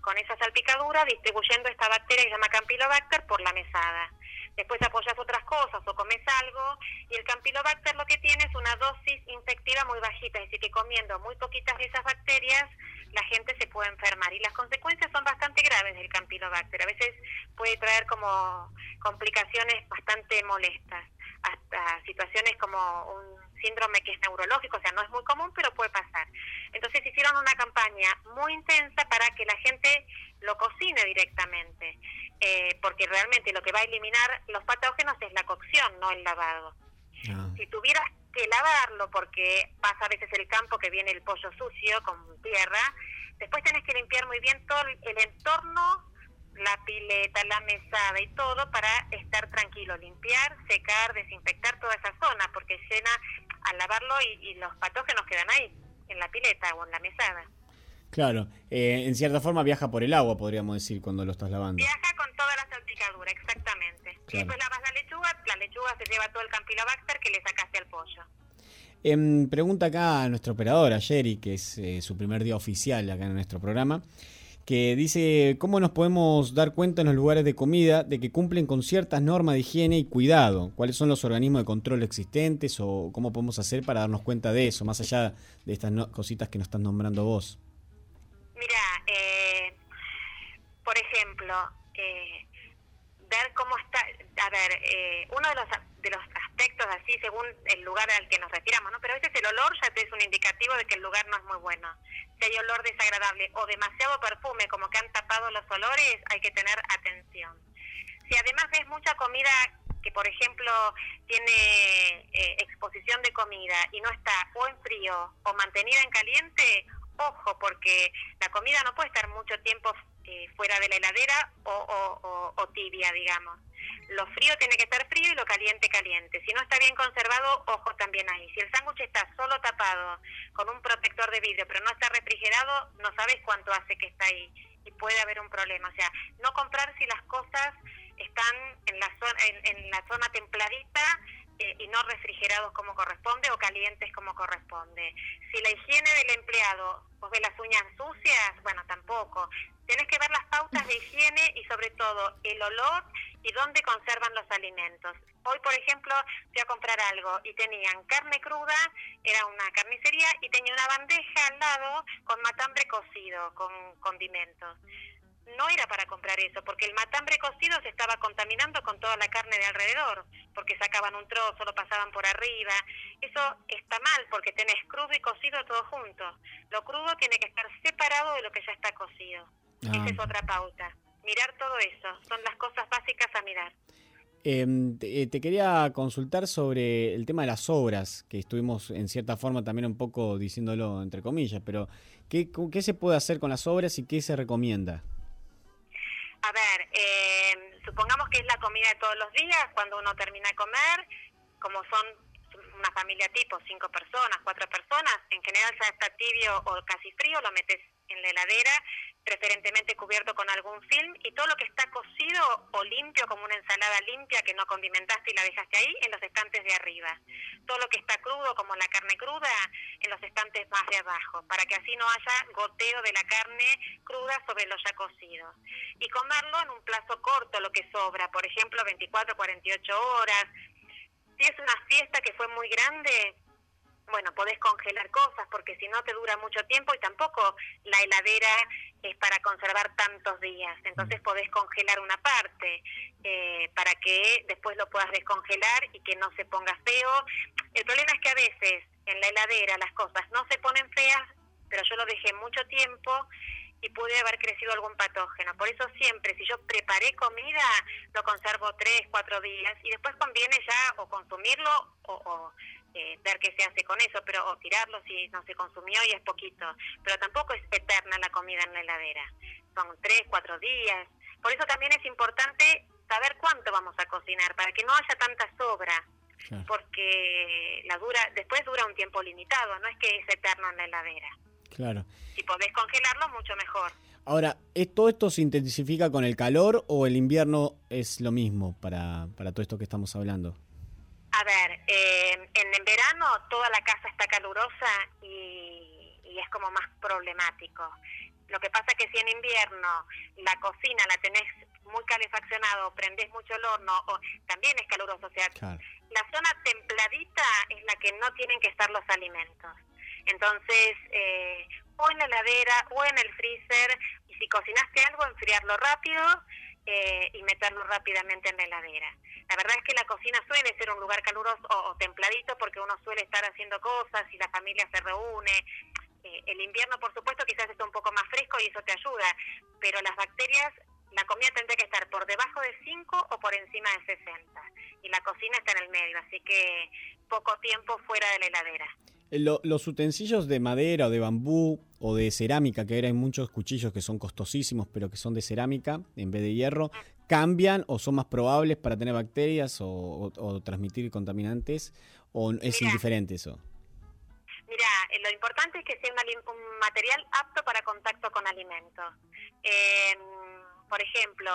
con esa salpicadura distribuyendo esta bacteria que se llama Campylobacter por la mesada. Después apoyas otras cosas o comes algo y el Campylobacter lo que tiene es una dosis infectiva muy bajita, es decir, que comiendo muy poquitas de esas bacterias la gente se puede enfermar y las consecuencias son bastante graves del Campylobacter. A veces puede traer como complicaciones bastante molestas, hasta situaciones como un síndrome que es neurológico, o sea, no es muy común, pero puede pasar. Entonces hicieron una campaña muy intensa para que la gente lo cocine directamente, eh, porque realmente lo que va a eliminar los patógenos es la cocción, no el lavado. Si tuvieras que lavarlo, porque pasa a veces el campo que viene el pollo sucio con tierra, después tenés que limpiar muy bien todo el entorno la pileta, la mesada y todo para estar tranquilo, limpiar, secar, desinfectar toda esa zona, porque llena al lavarlo y, los patógenos quedan ahí, en la pileta o en la mesada. Claro, eh, en cierta forma viaja por el agua, podríamos decir, cuando lo estás lavando. Viaja con toda la salpicadura, exactamente. Y después lavas la lechuga, la lechuga se lleva todo el campylobacter que le sacaste al pollo. Em, pregunta acá a nuestra operadora, Jerry, que es eh, su primer día oficial acá en nuestro programa que dice cómo nos podemos dar cuenta en los lugares de comida de que cumplen con ciertas normas de higiene y cuidado, cuáles son los organismos de control existentes o cómo podemos hacer para darnos cuenta de eso, más allá de estas cositas que nos estás nombrando vos. Mira, eh, por ejemplo, eh, ver cómo está, a ver, eh, uno de los, de los aspectos así según el lugar al que nos retiramos, ¿no? Pero a veces el olor ya te es un indicativo de que el lugar no es muy bueno. Si hay olor desagradable o demasiado perfume, como que han tapado los olores, hay que tener atención. Si además ves mucha comida que, por ejemplo, tiene eh, exposición de comida y no está o en frío o mantenida en caliente, ojo, porque la comida no puede estar mucho tiempo eh, fuera de la heladera o, o, tibia, digamos. Lo frío tiene que estar frío y lo caliente caliente. Si no está bien conservado, ojo también ahí. Si el sándwich está solo tapado con un protector de vidrio, pero no está refrigerado, no sabes cuánto hace que está ahí y puede haber un problema. O sea, no comprar si las cosas están en la zona, en la zona templadita eh, y no refrigerados como corresponde o calientes como corresponde. Si la higiene del empleado, vos ves las uñas sucias, bueno, tampoco. Tenés que ver las pautas de higiene y sobre todo el olor y dónde conservan los alimentos. Hoy, por ejemplo, fui a comprar algo y tenían carne cruda, era una carnicería, y tenía una bandeja al lado con matambre cocido, con condimentos no era para comprar eso, porque el matambre cocido se estaba contaminando con toda la carne de alrededor, porque sacaban un trozo, lo pasaban por arriba. Eso está mal, porque tenés crudo y cocido todo junto. Lo crudo tiene que estar separado de lo que ya está cocido. Esa ah. es otra pauta. Mirar todo eso, son las cosas básicas a mirar. Em, eh, te, quería consultar sobre el tema de las obras, que estuvimos en cierta forma también un poco diciéndolo entre comillas, pero ¿qué, qué se puede hacer con las obras y qué se recomienda? A ver, eh, supongamos que es la comida de todos los días, cuando uno termina de comer, como son una familia tipo, cinco personas, cuatro personas, en general ya está tibio o casi frío, lo metes en la heladera, preferentemente cubierto con algún film, y todo lo que está cocido o limpio, como una ensalada limpia que no condimentaste y la dejaste ahí, en los estantes de arriba. Todo lo que está crudo, como la carne cruda, en los estantes más de abajo, para que así no haya goteo de la carne cruda sobre lo ya cocido. Y comerlo en un plazo corto, lo que sobra, por ejemplo, 24, 48 horas. Si es una fiesta que fue muy grande, bueno, podés congelar cosas porque si no te dura mucho tiempo y tampoco la heladera es para conservar tantos días. Entonces podés congelar una parte eh, para que después lo puedas descongelar y que no se ponga feo. El problema es que a veces en la heladera las cosas no se ponen feas, pero yo lo dejé mucho tiempo y pude haber crecido algún patógeno. Por eso siempre, si yo preparé comida, lo conservo tres, cuatro días y después conviene ya o consumirlo o eh, ver qué se hace con eso, pero o tirarlo si no se consumió y es poquito. Pero tampoco es eterna la comida en la heladera. Son tres, cuatro días. Por eso también es importante saber cuánto vamos a cocinar, para que no haya tanta sobra. Porque la dura, después dura un tiempo limitado, no es que es eterno en la heladera. Claro. Si podés congelarlo, mucho mejor. Ahora, ¿todo esto se intensifica con el calor o el invierno es lo mismo para, para todo esto que estamos hablando? A ver, eh, en, verano toda la casa está calurosa y, es como más problemático. Lo que pasa que si en invierno la cocina la tenés muy calefaccionado, prendés mucho el horno, o también es caluroso. O sea, la zona templadita es la que no tienen que estar los alimentos. Entonces, eh, o en la heladera o en el freezer, y si cocinaste algo, enfriarlo rápido eh, y meterlo rápidamente en la heladera. La verdad es que la cocina suele ser un lugar caluroso o, templadito porque uno suele estar haciendo cosas y la familia se reúne. Eh, el invierno, por supuesto, quizás está un poco más fresco y eso te ayuda, pero las bacterias la comida tendría que estar por debajo de 5 o por encima de 60. Y la cocina está en el medio, así que poco tiempo fuera de la heladera. Eh, los utensilios de madera o de bambú o de cerámica, que ahora hay muchos cuchillos que son costosísimos, pero que son de cerámica en vez de hierro, ¿cambian o son más probables para tener bacterias o, transmitir contaminantes? ¿O es indiferente eso? Mira, eh, lo importante es que sea un, material apto para contacto con alimentos. Eh, por ejemplo,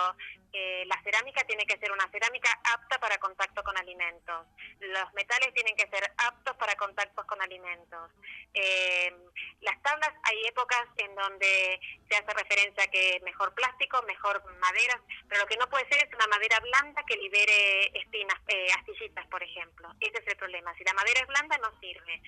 eh, la cerámica tiene que ser una cerámica apta para contacto con alimentos. Los metales tienen que ser aptos para contactos con alimentos. Eh, las tablas, hay épocas en donde se hace referencia a que mejor plástico, mejor madera, pero lo que no puede ser es una madera blanda que libere espinas, eh, astillitas, por ejemplo. Ese es el problema. Si la madera es blanda, no sirve.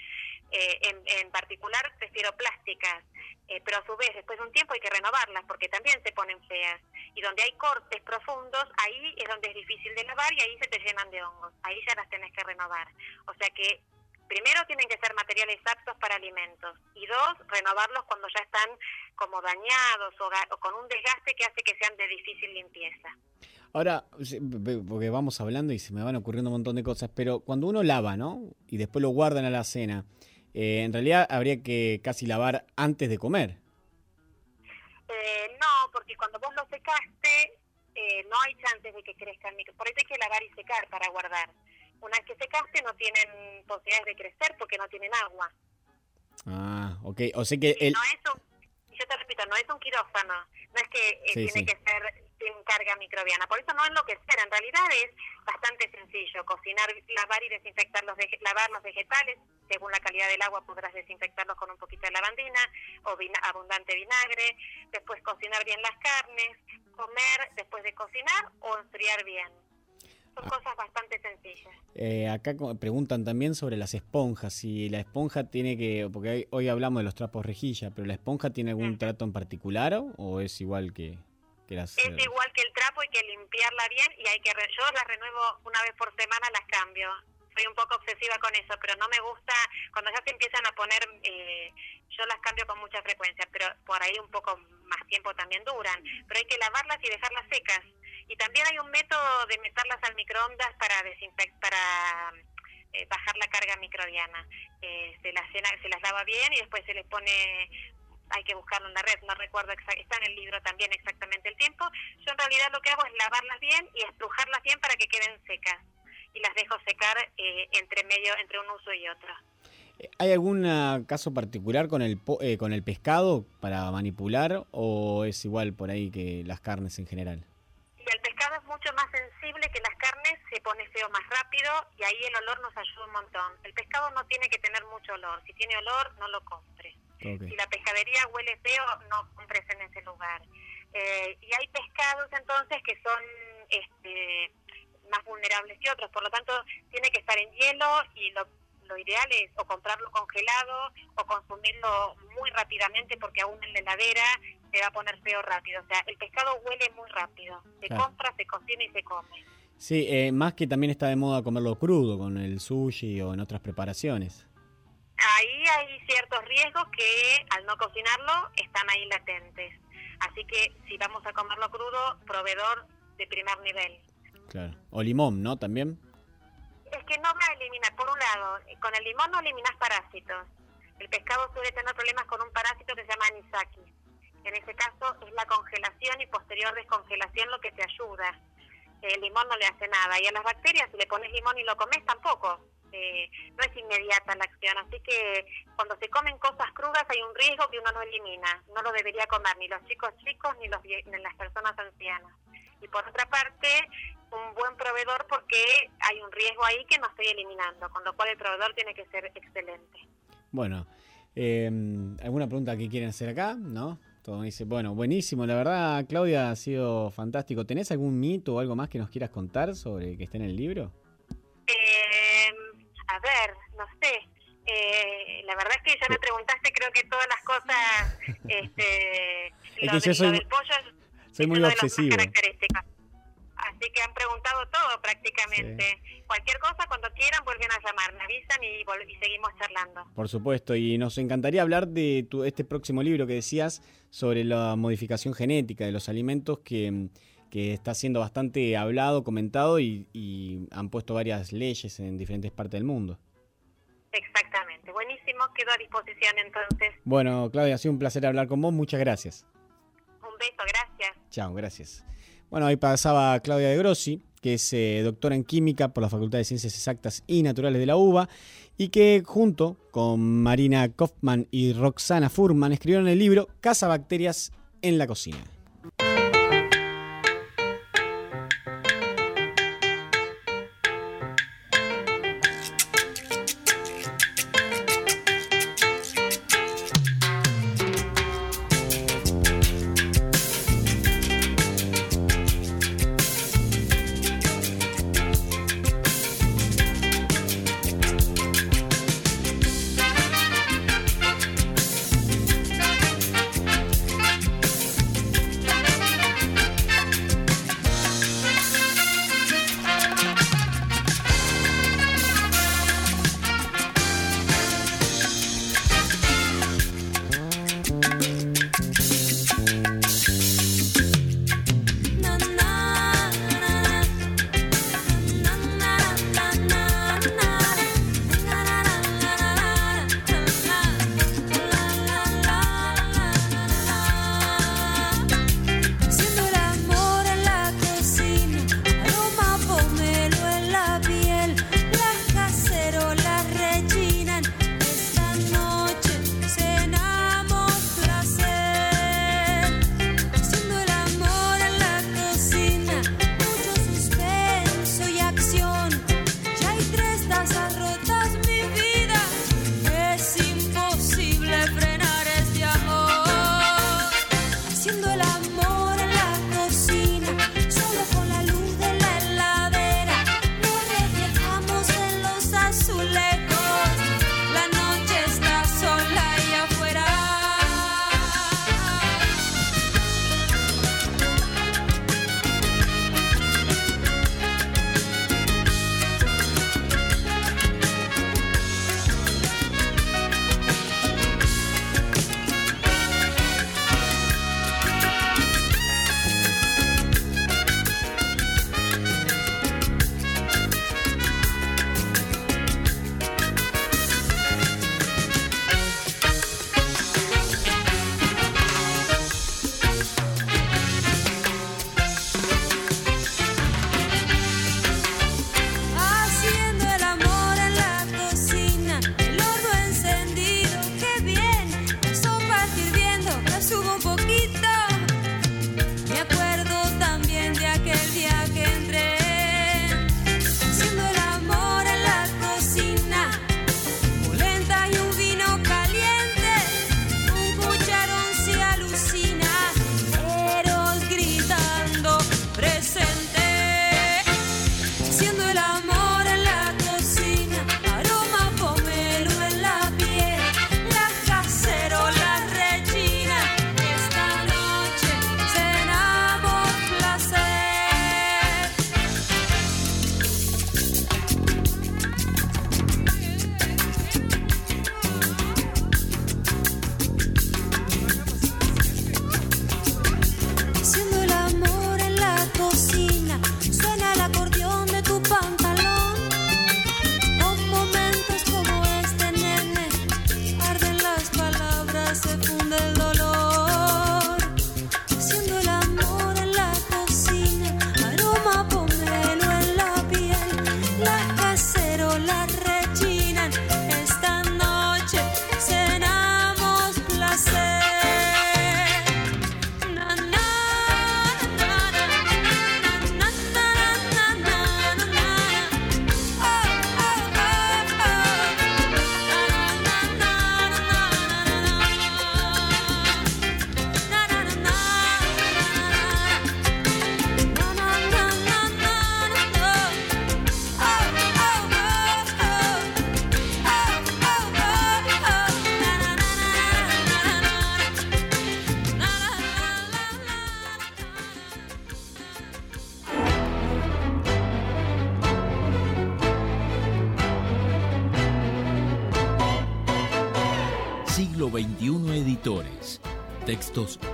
en, en particular, prefiero plásticas eh, pero a su vez después de un tiempo hay que renovarlas porque también se ponen feas. Y donde hay cortes profundos, ahí es donde es difícil de lavar y ahí se te llenan de hongos. Ahí ya las tenés que renovar. O sea que primero tienen que ser materiales aptos para alimentos y dos, renovarlos cuando ya están como dañados o, con un desgaste que hace que sean de difícil limpieza. Ahora, porque vamos hablando y se me van ocurriendo un montón de cosas, pero cuando uno lava, ¿no? Y después lo guardan a la cena, eh, en realidad habría que casi lavar antes de comer. Eh, no, porque cuando vos lo secaste, eh, no hay chances de que crezcan. Por eso hay que lavar y secar para guardar. Una vez que secaste, no tienen posibilidades de crecer porque no tienen agua. Ah, ok. O sea que. El... No es un, yo te repito, no es un quirófano. No es que tiene que ser sin carga microbiana. Por eso no enloquecer. En realidad es bastante sencillo. Cocinar, lavar y desinfectar los, lavar los vegetales según la calidad del agua podrás desinfectarlos con un poquito de lavandina o abundante vinagre, después cocinar bien las carnes, comer después de cocinar o enfriar bien. Son ah. cosas bastante sencillas. Eh, acá preguntan también sobre las esponjas, si la esponja tiene que, porque hoy, hablamos de los trapos rejilla, pero la esponja tiene algún trato en particular o, es igual que, que las... Es eh? igual que el trapo, hay que limpiarla bien y hay que, yo las renuevo una vez por semana, las cambio soy un poco obsesiva con eso, pero no me gusta, cuando ya se empiezan a poner, eh, yo las cambio con mucha frecuencia, pero por ahí un poco más tiempo también duran, pero hay que lavarlas y dejarlas secas. Y también hay un método de meterlas al microondas para desinfectar, para eh, bajar la carga microbiana. Eh, se, las, lava bien y después se les pone hay que buscarlo en la red, no recuerdo, está en el libro también exactamente el tiempo. Yo en realidad lo que hago es lavarlas bien y estrujarlas bien para que queden secas y las dejo secar eh, entre medio entre un uso y otro. ¿Hay algún ah, caso particular con el eh, con el pescado para manipular o es igual por ahí que las carnes en general? Y el pescado es mucho más sensible que las carnes, se pone feo más rápido y ahí el olor nos ayuda un montón. El pescado no tiene que tener mucho olor, si tiene olor no lo compres. Si la pescadería huele feo, no compres en ese lugar. Eh, y hay pescados entonces que son este, más vulnerables que otros. Por lo tanto, tiene que estar en hielo y lo, lo ideal es o comprarlo congelado o consumirlo muy rápidamente porque aún en la heladera se va a poner feo rápido. O sea, el pescado huele muy rápido. Se compra, se cocina y se come. Sí, eh, más que también está de moda comerlo crudo con el sushi o en otras preparaciones. Ahí hay ciertos riesgos que al no cocinarlo están ahí latentes. Así que si vamos a comerlo crudo, proveedor de primer nivel. Claro. O limón, ¿no? También. Es que no va a eliminar, por un lado, con el limón no eliminas parásitos. El pescado suele tener problemas con un parásito que se llama anisakis. En ese caso es la congelación y posterior descongelación lo que te ayuda. El limón no le hace nada. Y a las bacterias, si le pones limón y lo comes, tampoco. Eh, no es inmediata la acción. Así que cuando se comen cosas crudas hay un riesgo que uno no elimina. No lo debería comer ni los chicos chicos ni, los, ni las personas ancianas. Y por otra parte, un buen proveedor porque hay un riesgo ahí que no estoy eliminando, con lo cual el proveedor tiene que ser excelente. Bueno, eh, ¿alguna pregunta que quieren hacer acá? ¿No? Todo dice, bueno, buenísimo, la verdad, Claudia, ha sido fantástico. ¿Tenés algún mito o algo más que nos quieras contar sobre que está en el libro? Eh, a ver, no sé. Eh, la verdad es que ya me preguntaste, creo que todas las cosas. Este, Es lo que yo soy- lo del pollo Soy muy obsesivo. Así que han preguntado todo prácticamente. Cualquier cosa, cuando quieran, vuelven a llamar. Me avisan y, y seguimos charlando. Por supuesto, y nos encantaría hablar de tu, este próximo libro que decías sobre la modificación genética de los alimentos que, que está siendo bastante hablado, comentado y, y han puesto varias leyes en diferentes partes del mundo. Exactamente. Buenísimo. Quedo a disposición entonces. Bueno, Claudia, ha sido un placer hablar con vos. Muchas gracias. Un beso. Gracias. Chao, gracias. Bueno, ahí pasaba Claudia de Grossi, que es eh, doctora en química por la Facultad de Ciencias Exactas y Naturales de la UBA, y que junto con Marina Kaufman y Roxana Furman escribieron el libro Caza Bacterias en la Cocina.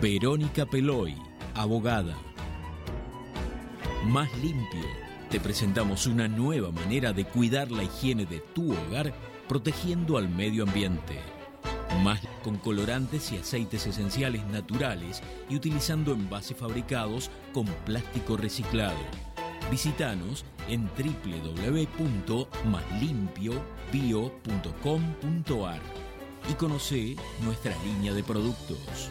Verónica Peloy, abogada. Más limpio. Te presentamos una nueva manera de cuidar la higiene de tu hogar protegiendo al medio ambiente. Más con colorantes y aceites esenciales naturales y utilizando envases fabricados con plástico reciclado. Visítanos en www.maslimpiobio.com.ar y conoce nuestra línea de productos.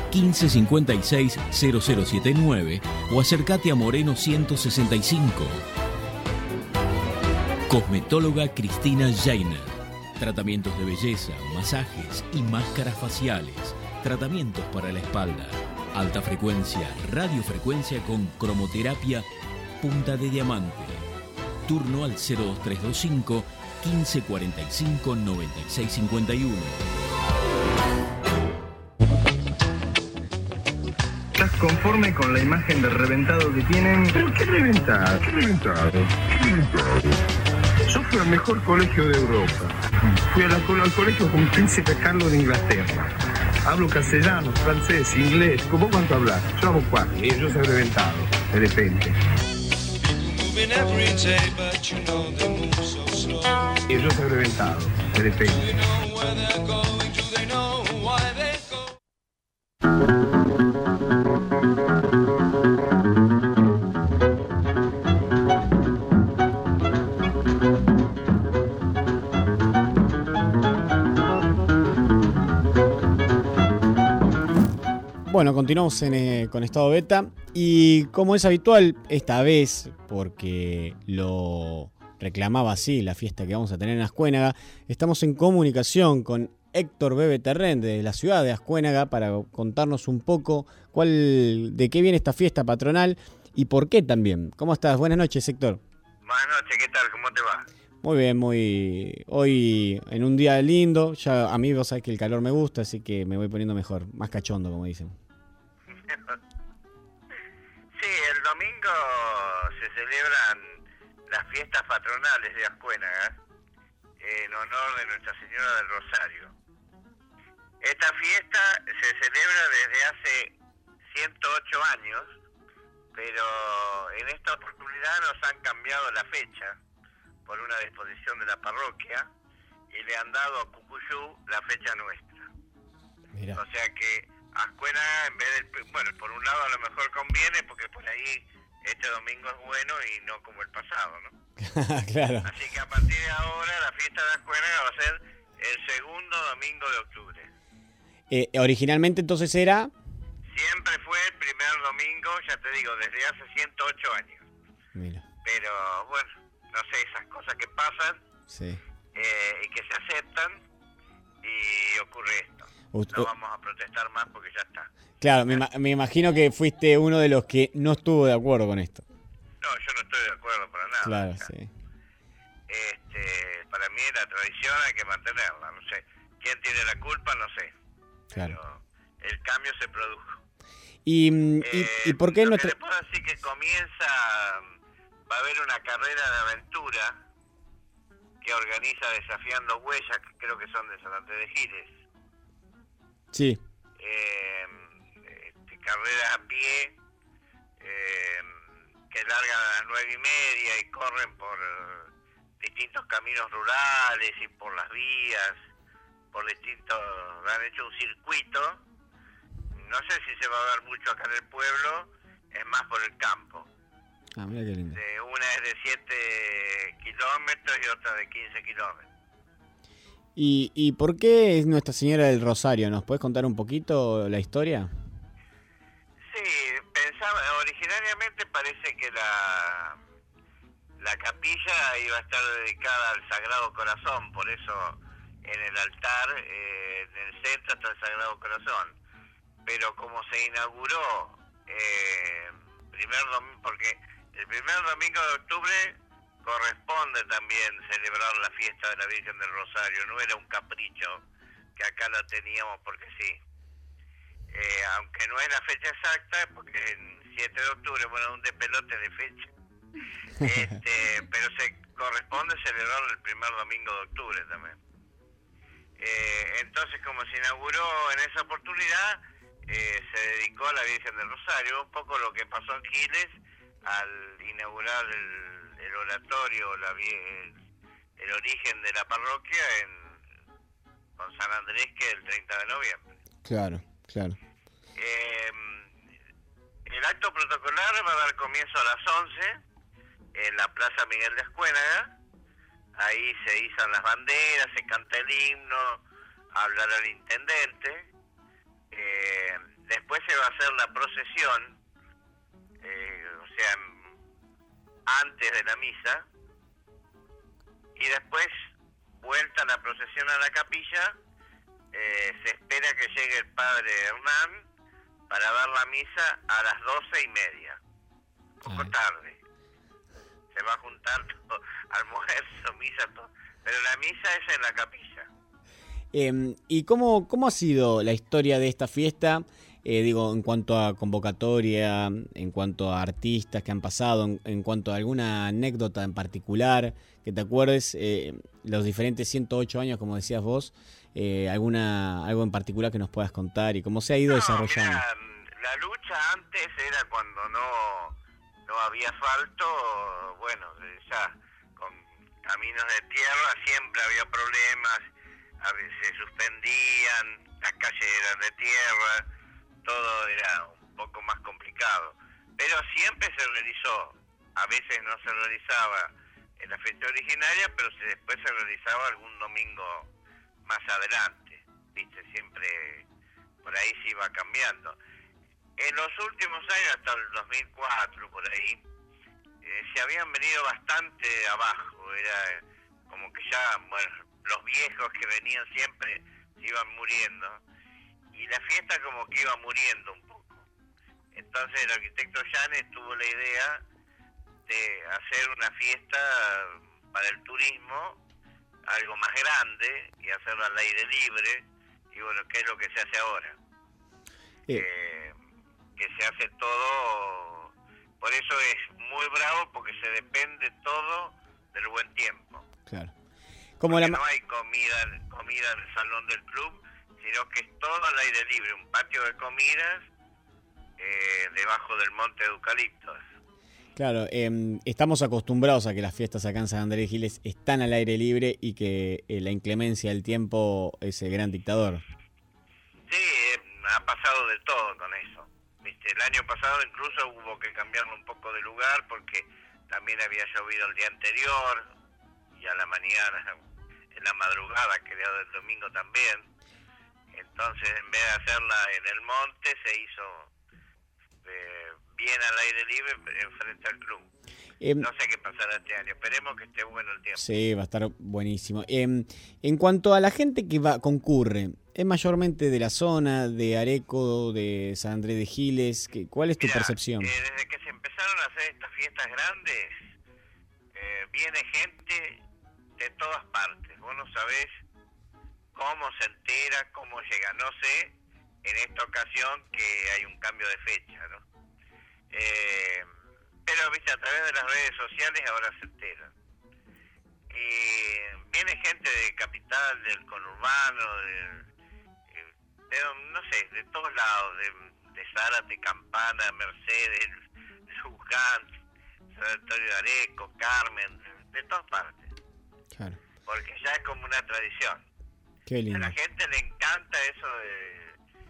1556 0079 o acércate a Moreno 165. Cosmetóloga Cristina Jainer. Tratamientos de belleza, masajes y máscaras faciales. Tratamientos para la espalda. Alta frecuencia, radiofrecuencia con cromoterapia punta de diamante. Turno al 02325 1545 9651. Conforme con la imagen de reventado que tienen? ¿Pero qué reventado? ¿Qué reventado? ¿Qué reventado? Yo fui al mejor colegio de Europa. Fui al colegio con Príncipe Carlos de Inglaterra. Hablo castellano, francés, inglés. ¿Cómo cuánto hablas? Yo hablo cuatro. Y yo soy reventado, de repente. Y yo soy reventado, de repente. Bueno, continuamos en, eh, con estado beta y como es habitual, esta vez, porque lo reclamaba así la fiesta que vamos a tener en Ascuénaga, estamos en comunicación con Héctor Bebe Terren de la ciudad de Ascuénaga para contarnos un poco cuál, de qué viene esta fiesta patronal y por qué también. ¿Cómo estás? Buenas noches, Héctor. Buenas noches, ¿qué tal? ¿Cómo te va? Muy bien, muy. Hoy en un día lindo, ya a mí vos sabés que el calor me gusta, así que me voy poniendo mejor, más cachondo, como dicen. Sí, el domingo se celebran las fiestas patronales de Ascuénaga en honor de Nuestra Señora del Rosario. Esta fiesta se celebra desde hace 108 años, pero en esta oportunidad nos han cambiado la fecha por una disposición de la parroquia y le han dado a Cucuyú la fecha nuestra. O sea que Ascuénaga, en vez del. Bueno, por un lado a lo mejor conviene porque por ahí este domingo es bueno y no como el pasado, ¿no? claro. Así que a partir de ahora la fiesta de Ascuénaga va a ser el segundo domingo de octubre. Eh, originalmente entonces era. Siempre fue el primer domingo, ya te digo, desde hace 108 años. Mira. Pero bueno, no sé, esas cosas que pasan Sí. eh, y que se aceptan y ocurre esto. No vamos a protestar más porque ya está. Claro, me, ima- me imagino que fuiste uno de los que no estuvo de acuerdo con esto. No, yo no estoy de acuerdo para nada. Claro, sí. Este, para mí la tradición hay que mantenerla. No sé, quién tiene la culpa, no sé. Claro. El cambio se produjo. ¿Y, mm, y, y por qué Lo nuestra.? puedo decir que comienza, va a haber una carrera de aventura que organiza Desafiando Huellas, que creo que son de San Andrés de Giles. Sí. Eh, este, carreras a pie eh, que largan a las nueve y media y corren por eh, distintos caminos rurales y por las vías por distintos, han hecho un circuito, no sé si se va a ver mucho acá en el pueblo, es más por el campo. Ah, mira qué lindo. De- una es de 7 kilómetros y otra de 15 kilómetros. ¿Y, ¿Y por qué es Nuestra Señora del Rosario? ¿Nos puedes contar un poquito la historia? Sí, pensaba, originariamente parece que la, la capilla iba a estar dedicada al Sagrado Corazón, por eso en el altar, eh, en el centro está el Sagrado Corazón. Pero como se inauguró, eh, primer porque el primer domingo de octubre corresponde también celebrar la fiesta de la Virgen del Rosario, no era un capricho que acá la teníamos porque sí. Eh, aunque no es la fecha exacta, porque en 7 de octubre, bueno, un despelote de fecha, este, pero se corresponde celebrar el primer domingo de octubre también. Eh, entonces, como se inauguró en esa oportunidad, eh, se dedicó a la Virgen del Rosario, un poco lo que pasó en Giles al inaugurar el, el oratorio, la, el, el origen de la parroquia en, con San Andrés, que es el 30 de noviembre. Claro, claro. Eh, el acto protocolar va a dar comienzo a las 11 en la Plaza Miguel de Escuénaga. Ahí se izan las banderas, se canta el himno, hablará el intendente. Eh, después se va a hacer la procesión, eh, o sea, antes de la misa. Y después, vuelta la procesión a la capilla, eh, se espera que llegue el padre Hernán para dar la misa a las doce y media. Un poco tarde. Se va a juntar todo, almuerzo, misa, todo. Pero la misa es en la capilla. Em, ¿Y cómo, cómo ha sido la historia de esta fiesta? Eh, digo, en cuanto a convocatoria, en cuanto a artistas que han pasado, en, en cuanto a alguna anécdota en particular que te acuerdes, eh, los diferentes 108 años, como decías vos, eh, alguna algo en particular que nos puedas contar y cómo se ha ido desarrollando. La lucha antes era cuando no, no había asfalto, bueno, ya con caminos de tierra siempre había problemas, a veces se suspendían, las calles eran de tierra, todo era un poco más complicado. Pero siempre se realizó, a veces no se realizaba en la fecha originaria, pero se- después se realizaba algún domingo más adelante, viste, siempre por ahí se iba cambiando. En los últimos años, hasta el 2004, por ahí, eh, se habían venido bastante abajo, era como que ya, bueno, los viejos que venían siempre se iban muriendo, y la fiesta como que iba muriendo un poco. Entonces el arquitecto Llanes tuvo la idea de hacer una fiesta para el turismo, algo más grande, y hacerlo al aire libre, y bueno, ¿qué es lo que se hace ahora? Eh, que se hace todo, por eso es muy bravo, porque se depende todo del buen tiempo. Claro. Como la, No hay comida, comida en el salón del club, sino que es todo al aire libre, un patio de comidas eh, debajo del monte de eucaliptos. Claro, em, estamos acostumbrados a que las fiestas acá en San Andrés Giles están al aire libre y que eh, la inclemencia del tiempo es el gran dictador. Sí, eh, ha pasado de todo con eso. ¿Viste? El año pasado incluso hubo que cambiarlo un poco de lugar porque también había llovido el día anterior y a la mañana, en la madrugada, era del domingo también. Entonces, en vez de hacerla en el monte, se hizo eh, bien al aire libre enfrente al club. Em, No sé qué pasará este año. Esperemos que esté bueno el tiempo. Sí, va a estar buenísimo. Em, en cuanto a la gente que va concurre, ¿es mayormente de la zona, de Areco, de San Andrés de Giles? ¿Qué- ¿Cuál es tu percepción? Eh, desde que se empezaron a hacer estas fiestas grandes, eh, viene gente de todas partes. Vos no sabés cómo se entera, cómo llega. No sé en esta ocasión que hay un cambio de fecha, ¿no? Eh, pero, viste, a través de las redes sociales ahora se enteran. Y viene gente de capital, del conurbano, de, no sé, de todos lados, de, de Zárate, Campana, Mercedes, Luján, San Antonio de Areco, Carmen, de, de todas partes, Claro. porque ya es como una tradición. Qué A la gente le encanta eso de,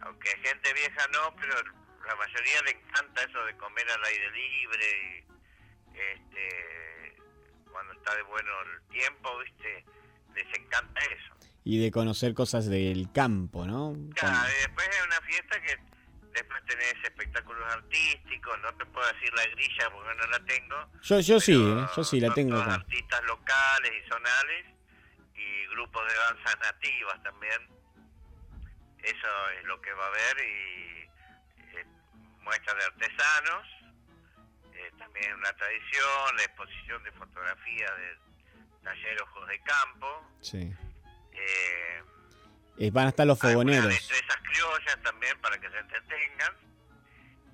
aunque gente vieja no, pero la mayoría le encanta eso de comer al aire libre, y, este, cuando está de bueno el tiempo, viste, les encanta eso. Y de conocer cosas del campo, ¿no? Claro, y después es una fiesta que después tenés espectáculos artísticos, no te puedo decir la grilla porque no la tengo, Yo, yo sí, ¿eh? yo sí, la tengo artistas locales y zonales y grupos de danzas nativas también. Eso es lo que va a haber y eh, muestras de artesanos, eh, también una tradición, la exposición de fotografía de taller Ojos de Campo, Sí. eh, Eh, van a estar los fogoneros. destrezas criollas también para que se entretengan.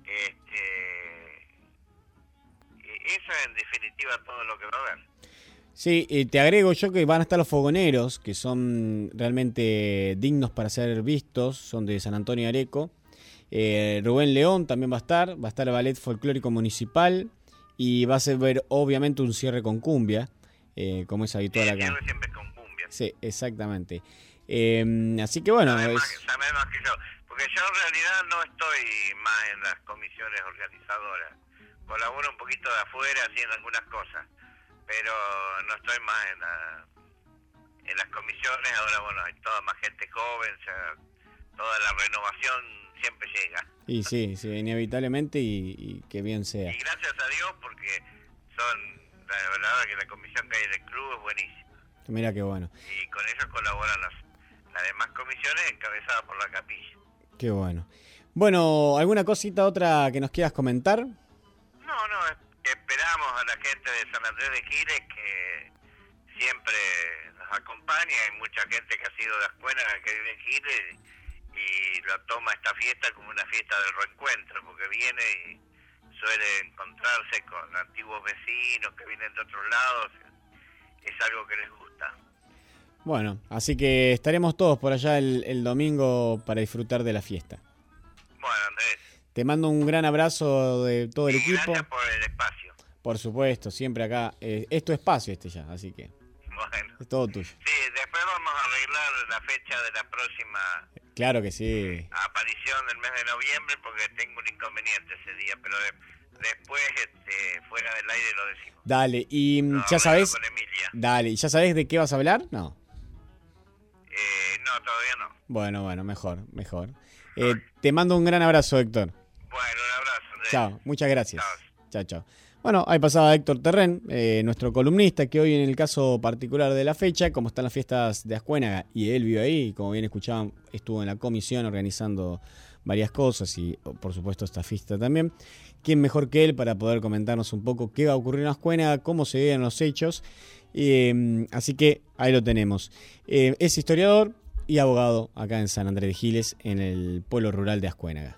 Este, y eso es en definitiva todo lo que va a haber. Sí, y te agrego yo que van a estar los fogoneros, que son realmente dignos para ser vistos, son de San Antonio de Areco. Eh, Rubén León también va a estar, va a estar el Ballet Folclórico Municipal y va a ser ver obviamente un cierre con cumbia, eh, como es habitual acá. Siempre con cumbia. Sí, exactamente. Eh, así que bueno, Sabe es- más, sabe más que yo. Porque yo en realidad no estoy más en las comisiones organizadoras. Colaboro un poquito de afuera, en algunas cosas. Pero no estoy más en, la- en las comisiones. Ahora, bueno, hay toda más gente joven. o sea, toda la renovación siempre llega. y sí, sí, inevitablemente y, y que bien sea. Y gracias a Dios porque son, la verdad que la comisión que hay del club es buenísima. Mira qué bueno, Y con ellos colaboran las, las demás comisiones encabezadas por la capilla. qué bueno. Bueno, ¿alguna cosita otra que nos quieras comentar? No, no, es- esperamos a la gente de San Andrés de Giles que siempre nos acompaña. Hay mucha gente que ha sido de escuela que vive en Giles y lo toma esta fiesta como una fiesta del reencuentro, porque viene y suele encontrarse con antiguos vecinos que vienen de otros lados. Es algo que les gusta. Bueno, así que estaremos todos por allá el, el domingo para disfrutar de la fiesta. Bueno, Andrés, Te mando un gran abrazo de todo el y equipo. gracias por el espacio. Por supuesto, siempre acá. eh, es tu espacio este ya, así que Bueno, es todo tuyo. sí, después vamos a arreglar la fecha de la próxima Claro que sí. aparición del mes de noviembre porque tengo un inconveniente ese día, pero de- después, este, fuera del aire lo decimos. Dale, y mm, No, ya sabes. Dale, ¿y ya sabes de qué vas a hablar? No. Eh, no, todavía no. Bueno, bueno, mejor, mejor. Eh, te mando un gran abrazo, Héctor. Bueno, un abrazo. Chao, muchas gracias. Chao, chao. Bueno, ahí pasaba Héctor Terren, eh, nuestro columnista, que hoy en el caso particular de la fecha, como están las fiestas de Ascuénaga y él vive ahí, como bien escuchaban, estuvo en la comisión organizando varias cosas y por supuesto esta fiesta también. ¿Quién mejor que él para poder comentarnos un poco qué va a ocurrir en Ascuénaga, cómo se viven los hechos? Eh, así que ahí lo tenemos. Eh, es historiador y abogado acá en San Andrés de Giles, en el pueblo rural de Ascuénaga.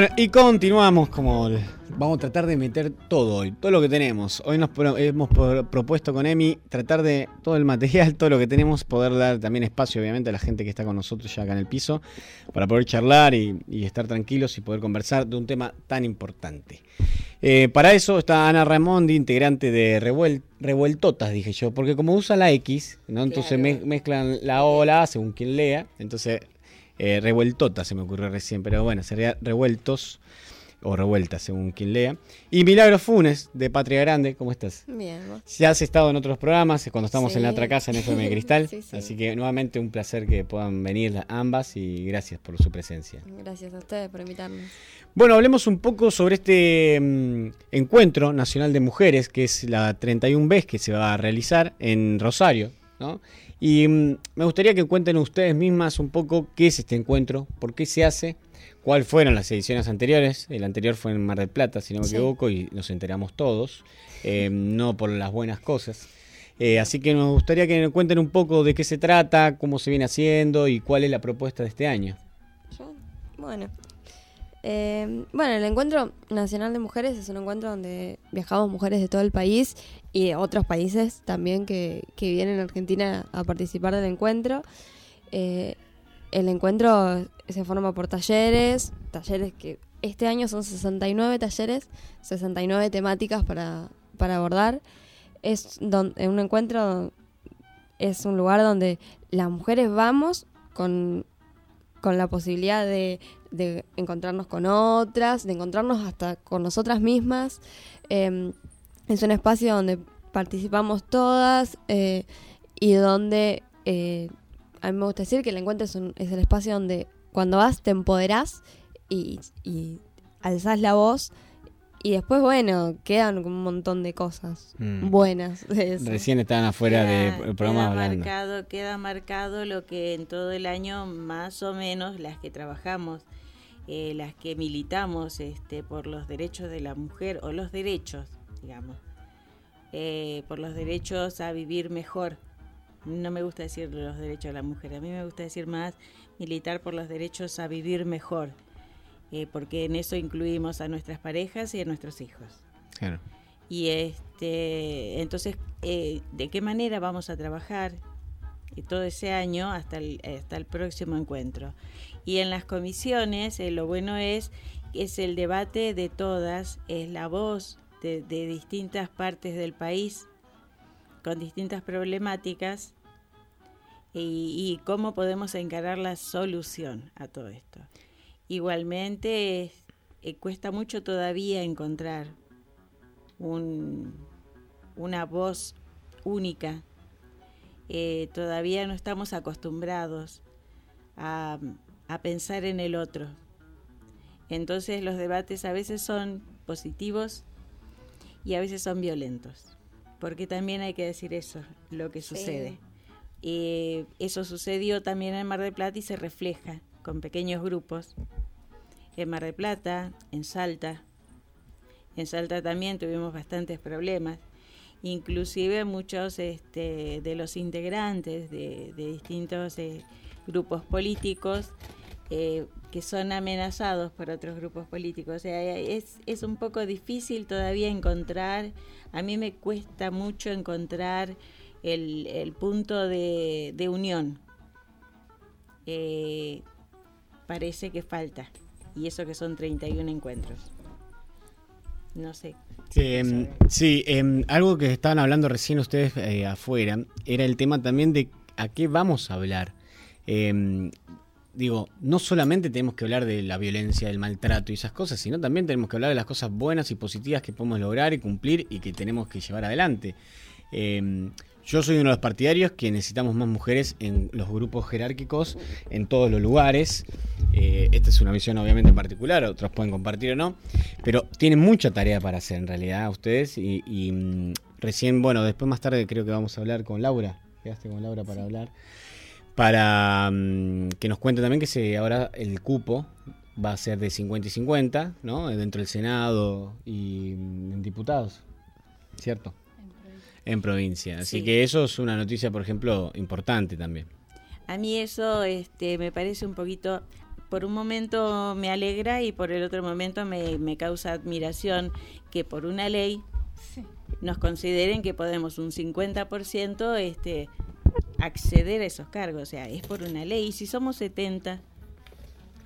Bueno, y continuamos como vamos a tratar de meter todo hoy, todo lo que tenemos. Hoy nos pro- hemos pro- propuesto con Emi tratar de todo el material, todo lo que tenemos, poder dar también espacio obviamente a la gente que está con nosotros ya acá en el piso, para poder charlar y, y estar tranquilos y poder conversar de un tema tan importante. Eh, para eso está Ana Ramondi, integrante de Revuel- Revueltotas, dije yo, porque como usa la X, ¿no? entonces me- mezclan la O, la A según quien lea, entonces eh, revueltotas se me ocurrió recién, pero bueno, sería revueltos o revueltas según quien lea. Y Milagro Funes, de Patria Grande, ¿cómo estás? Bien. Ya has estado en otros programas, cuando estamos en la otra casa en FM Cristal, Sí, sí. así que nuevamente un placer que puedan venir ambas y gracias por su presencia. Gracias a ustedes por invitarnos. Bueno, hablemos un poco sobre este mm, encuentro nacional de mujeres, que es la 31 vez que se va a realizar en Rosario, ¿no? Y mm, me gustaría que cuenten ustedes mismas un poco qué es este encuentro, por qué se hace, cuáles fueron las ediciones anteriores. El anterior fue en Mar del Plata, si no me Sí. equivoco, y nos enteramos todos, eh, no por las buenas cosas. Eh, así que nos gustaría que nos cuenten un poco de qué se trata, cómo se viene haciendo y cuál es la propuesta de este año. Bueno. Eh, bueno, el Encuentro Nacional de Mujeres es un encuentro donde viajamos mujeres de todo el país y de otros países también que, vienen a Argentina a participar del encuentro. Eh, el encuentro se forma por talleres, talleres que este año son 69 talleres, 69 temáticas para, para abordar. Es don- un encuentro, es un lugar donde las mujeres vamos con con la posibilidad de, encontrarnos con otras, de encontrarnos hasta con nosotras mismas. Eh, es un espacio donde participamos todas eh, y donde eh, a mí me gusta decir que el encuentro es, un- es el espacio donde cuando vas te empoderás y, y alzás la voz y después, bueno, quedan un montón de cosas Mm. buenas. de eso. Recién estaban afuera Queda- del programa queda hablando. marcado, queda marcado lo que en todo el año más o menos las que trabajamos, eh, las que militamos este, por los derechos de la mujer o los derechos, digamos, eh, por los derechos a vivir mejor. No me gusta decir los derechos de la mujer, a mí me gusta decir más militar por los derechos a vivir mejor, eh, porque en eso incluimos a nuestras parejas y a nuestros hijos. Claro. Y este, entonces, eh, ¿de qué manera vamos a trabajar eh, todo ese año hasta el, hasta el próximo encuentro? Y en las comisiones, eh, lo bueno es que es el debate de todas, es la voz de, de distintas partes del país con distintas problemáticas y, y cómo podemos encarar la solución a todo esto. Igualmente, eh, cuesta mucho todavía encontrar un- una voz única. Eh, todavía no estamos acostumbrados a, a pensar en el otro. Entonces los debates a veces son positivos y a veces son violentos. Porque también hay que decir eso, lo que Sí. sucede. Eh, eso sucedió también en Mar del Plata y se refleja con pequeños grupos. En Mar del Plata, en Salta, en Salta también tuvimos bastantes problemas. Inclusive muchos este, de los integrantes de, distintos eh, grupos políticos eh, que son amenazados por otros grupos políticos. O sea, es, es un poco difícil todavía encontrar, a mí me cuesta mucho encontrar el, el punto de, de unión. Eh, parece que falta. Y eso que son 31 encuentros. No sé. Sí, em, em, algo que estaban hablando recién ustedes eh, afuera era el tema también de a qué vamos a hablar. Em, digo, no solamente tenemos que hablar de la violencia, del maltrato y esas cosas, sino también tenemos que hablar de las cosas buenas y positivas que podemos lograr y cumplir y que tenemos que llevar adelante. Yo soy uno de los partidarios que necesitamos más mujeres en los grupos jerárquicos, en todos los lugares. Eh, esta es una visión obviamente en particular, otros pueden compartir o no, pero tienen mucha tarea para hacer en realidad ustedes y, y, mm, recién, bueno, después más tarde creo que vamos a hablar con Laura, quedaste con Laura para hablar, para mm, que nos cuente también que se, ahora el cupo va a ser de 50 y 50, ¿no? Dentro del Senado y mm, en diputados, ¿cierto? En provincia. Así Sí. que eso es una noticia, por ejemplo, importante también. A mí eso este, me parece un poquito, por un momento me alegra y por el otro momento me, me causa admiración que por una ley nos consideren que podemos un 50% este, acceder a esos cargos. O sea, es por una ley. Y si somos 70,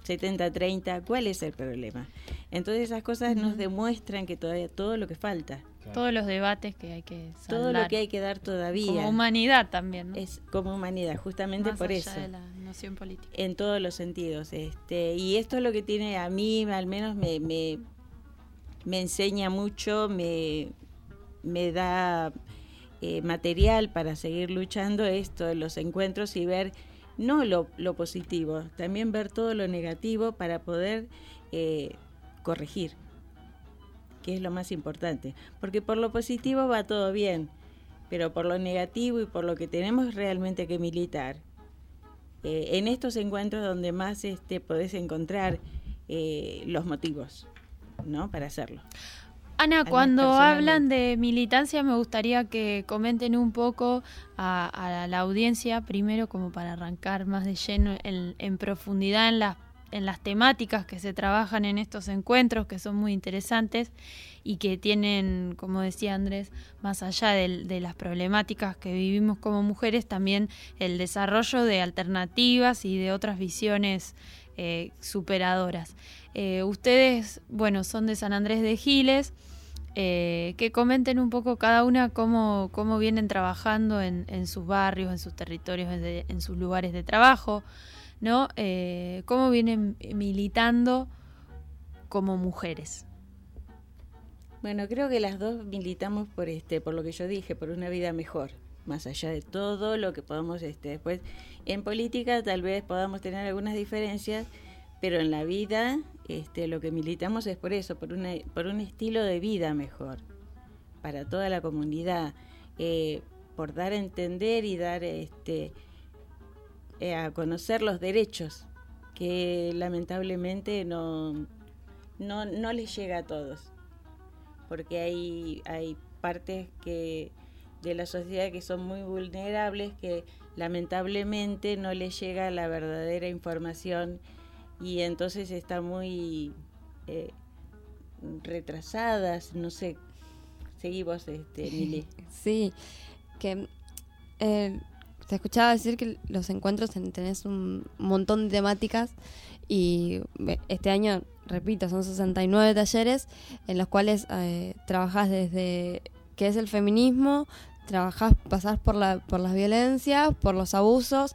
70-30, ¿cuál es el problema? Entonces esas cosas nos demuestran que todavía todo lo que falta. Todos los debates que hay que Todo lo saldar. que hay que dar todavía. Como humanidad también, ¿no? Es como humanidad, justamente Más por allá eso. de la noción política. En todos los sentidos. Este, y esto es lo que tiene a mí, al menos me, me, me enseña mucho, me, me da eh, material para seguir luchando esto en los encuentros y ver no lo, lo positivo, también ver todo lo negativo para poder eh, corregir, que es lo más importante. Porque por lo positivo va todo bien, pero por lo negativo y por lo que tenemos realmente que militar. Eh, en estos encuentros donde más este, podés encontrar eh, los motivos ¿no? para hacerlo. Ana, cuando hablan de militancia me gustaría que comenten un poco a, la audiencia, primero como para arrancar más de lleno en, profundidad en las, en las temáticas que se trabajan en estos encuentros, que son muy interesantes y que tienen, como decía Andrés, más allá de, las problemáticas que vivimos como mujeres, también el desarrollo de alternativas y de otras visiones eh, superadoras. Eh, ustedes, bueno, son de San Andrés de Giles. Eh, que comenten un poco cada una cómo, cómo vienen trabajando en, en, sus barrios, en sus territorios, en, sus lugares de trabajo, ¿no? Eh, cómo vienen militando como mujeres. Bueno, creo que las dos militamos por este, por lo que yo dije, por una vida mejor, más allá de todo lo que podamos este, después. En política tal vez podamos tener algunas diferencias, pero en la vida este, lo que militamos es por eso, por, una, por un estilo de vida mejor, para toda la comunidad, eh, por dar a entender y dar este, eh, a conocer los derechos que lamentablemente no, no, no les llega a todos, porque hay, hay partes que de la sociedad que son muy vulnerables, que lamentablemente no les llega la verdadera información y entonces están muy eh, retrasadas, no sé, seguimos, este, Mili. Sí, que eh, te escuchaba decir que los encuentros tenés un montón de temáticas y este año, repito, son 69 talleres en los cuales eh, trabajás desde qué es el feminismo, trabajás, pasás por, la, por las violencias, por los abusos,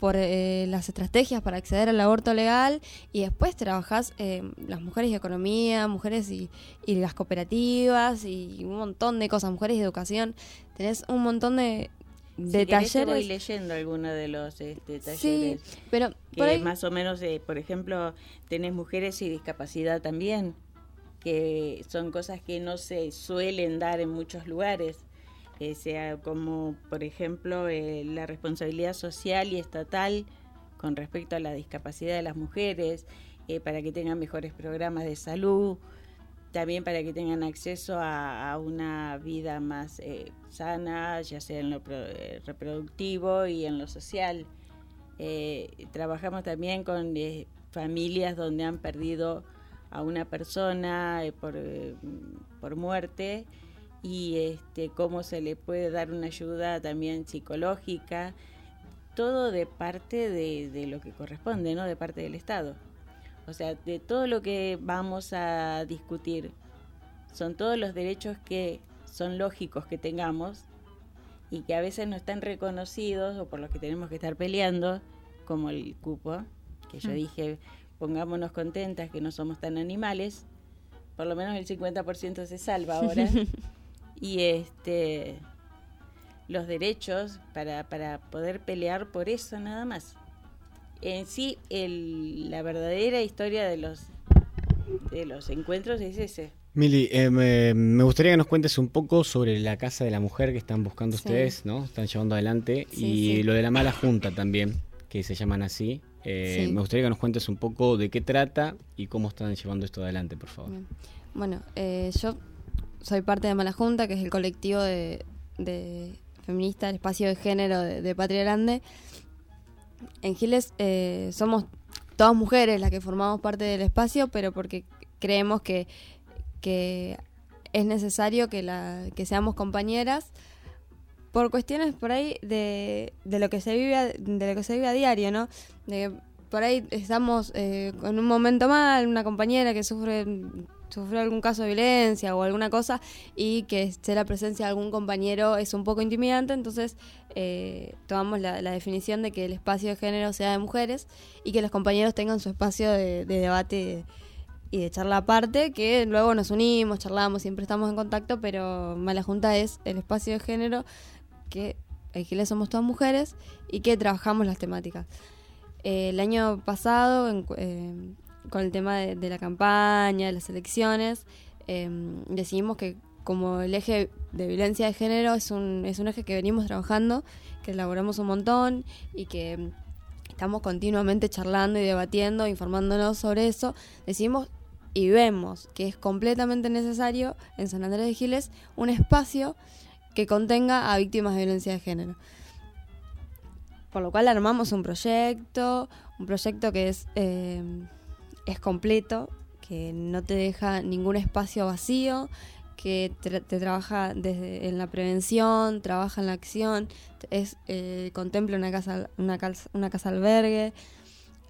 por eh, las estrategias para acceder al aborto legal y después trabajás eh, las mujeres y economía, mujeres y, las cooperativas y un montón de cosas, mujeres y educación. Tenés un montón de, de talleres. voy leyendo algunos de los este, talleres. Sí, pero que más o menos, eh, por ejemplo, tenés mujeres y discapacidad también, que son cosas que no se suelen dar en muchos lugares eh, sea como por ejemplo eh, la responsabilidad social y estatal con respecto a la discapacidad de las mujeres, eh, para que tengan mejores programas de salud, también para que tengan acceso a, una vida más sana, ya sea en lo reproductivo y en lo social. trabajamos también con familias donde han perdido a una persona por, por muerte y este, cómo se le puede dar una ayuda también psicológica, todo de parte de, lo que corresponde, ¿no? De parte del Estado. O sea, de todo lo que vamos a discutir, son todos los derechos que son lógicos que tengamos y que a veces no están reconocidos o por los que tenemos que estar peleando, como el cupo, que yo mm. dije, pongámonos contentas que no somos tan animales, por lo menos el 50% se salva ahora. y este los derechos para, para poder pelear por eso nada más. En sí, el, la verdadera historia de los, de los encuentros es ese. Mili, eh, me, gustaría que nos cuentes un poco sobre la Casa de la Mujer que están buscando ustedes, ¿no? Están llevando adelante. y lo de la mala junta también, que se llaman así. Eh, me gustaría que nos cuentes un poco de qué trata y cómo están llevando esto adelante, por favor. Bueno, eh, yo soy parte de Mala Junta, que es el colectivo de, feminista, el espacio de género de, Patria Grande. En Giles eh, somos todas mujeres las que formamos parte del espacio, pero porque creemos que, que es necesario que, la, que seamos compañeras por cuestiones por ahí de, de lo que se vive a, de lo que se vive a diario, ¿no? De, por ahí estamos eh, con un momento mal, una compañera que sufre sufrió algún caso de violencia o alguna cosa y que esté la presencia de algún compañero es un poco intimidante, entonces eh, tomamos la, definición de que el espacio de género sea de mujeres y que los compañeros tengan su espacio de, debate y de charla aparte, que luego nos unimos, charlamos, siempre estamos en contacto, pero Mala Junta es el espacio de género que en somos todas mujeres y que trabajamos las temáticas. Eh, el año pasado, en, eh, con el tema de, la campaña, de las elecciones, em, decidimos que como el eje de violencia de género es un, es un eje que venimos trabajando, que elaboramos un montón y que mm, estamos continuamente charlando y debatiendo, informándonos sobre eso, decimos y vemos que es completamente necesario en San Andrés de Giles un espacio que contenga a víctimas de violencia de género. Por lo cual armamos un proyecto, un proyecto que es, eh, es completo, que no te deja ningún espacio vacío, que te, trabaja desde en la prevención, trabaja en la acción, es eh, contempla una casa una, cal- una casa albergue,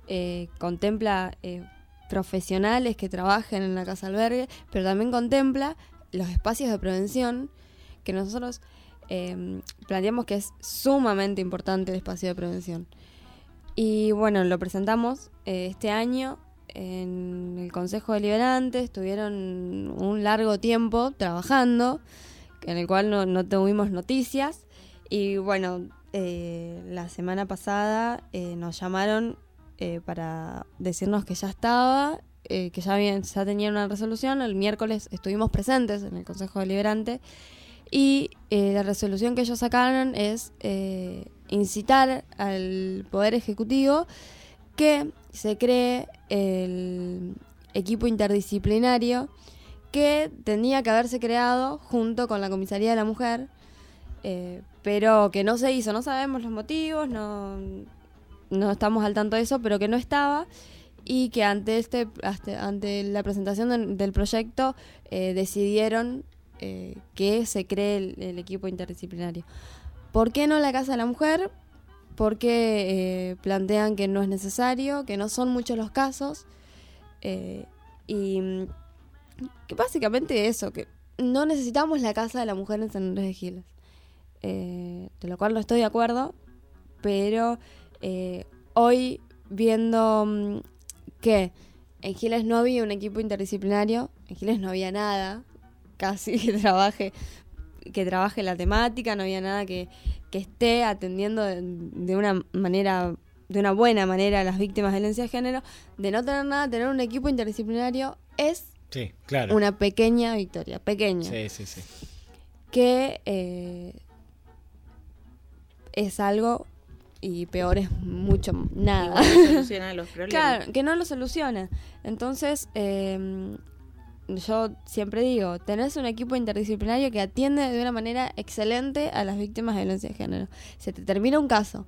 eh, contempla eh, profesionales que trabajen en la casa albergue, pero también contempla los espacios de prevención que nosotros eh, planteamos que es sumamente importante el espacio de prevención. Y bueno, lo presentamos este año en el Consejo Deliberante, estuvieron un largo tiempo trabajando, en el cual no, tuvimos noticias. Y bueno, eh, la semana pasada eh, nos llamaron eh, para decirnos que ya estaba, que ya, habían, ya tenían una resolución. El miércoles estuvimos presentes en el Consejo Deliberante y la resolución que ellos sacaron es incitar al Poder Ejecutivo que se cree el equipo interdisciplinario que tenía que haberse creado junto con la Comisaría de la Mujer, eh, pero que no se hizo. No sabemos los motivos, no, no estamos al tanto de eso, pero que no estaba y que ante este ante la presentación del- del proyecto eh, decidieron eh, que se cree el, el equipo interdisciplinario. ¿Por qué no la Casa de la Mujer? Porque eh, plantean que no es necesario, que no son muchos los casos eh, y mm, que básicamente eso, que no necesitamos la Casa de la Mujer en San Andrés de Giles. Eh, de lo cual no estoy de acuerdo, pero hoy viendo mm, que en Giles no había un equipo interdisciplinario, en Giles no había nada, casi que trabaje que trabaje la temática, no había nada que, que esté atendiendo de, de una manera, de una buena manera a las víctimas de violencia de género, de no tener nada, tener un equipo interdisciplinario es Sí, claro. una pequeña victoria, pequeña Sí, sí, sí. que eh, es algo y peor es mucho nada. Igual no soluciona los problemas. Claro, que no lo soluciona. Entonces, eh, yo siempre digo, tenés un equipo interdisciplinario que atiende de una manera excelente a las víctimas de violencia de género. Se te termina un caso,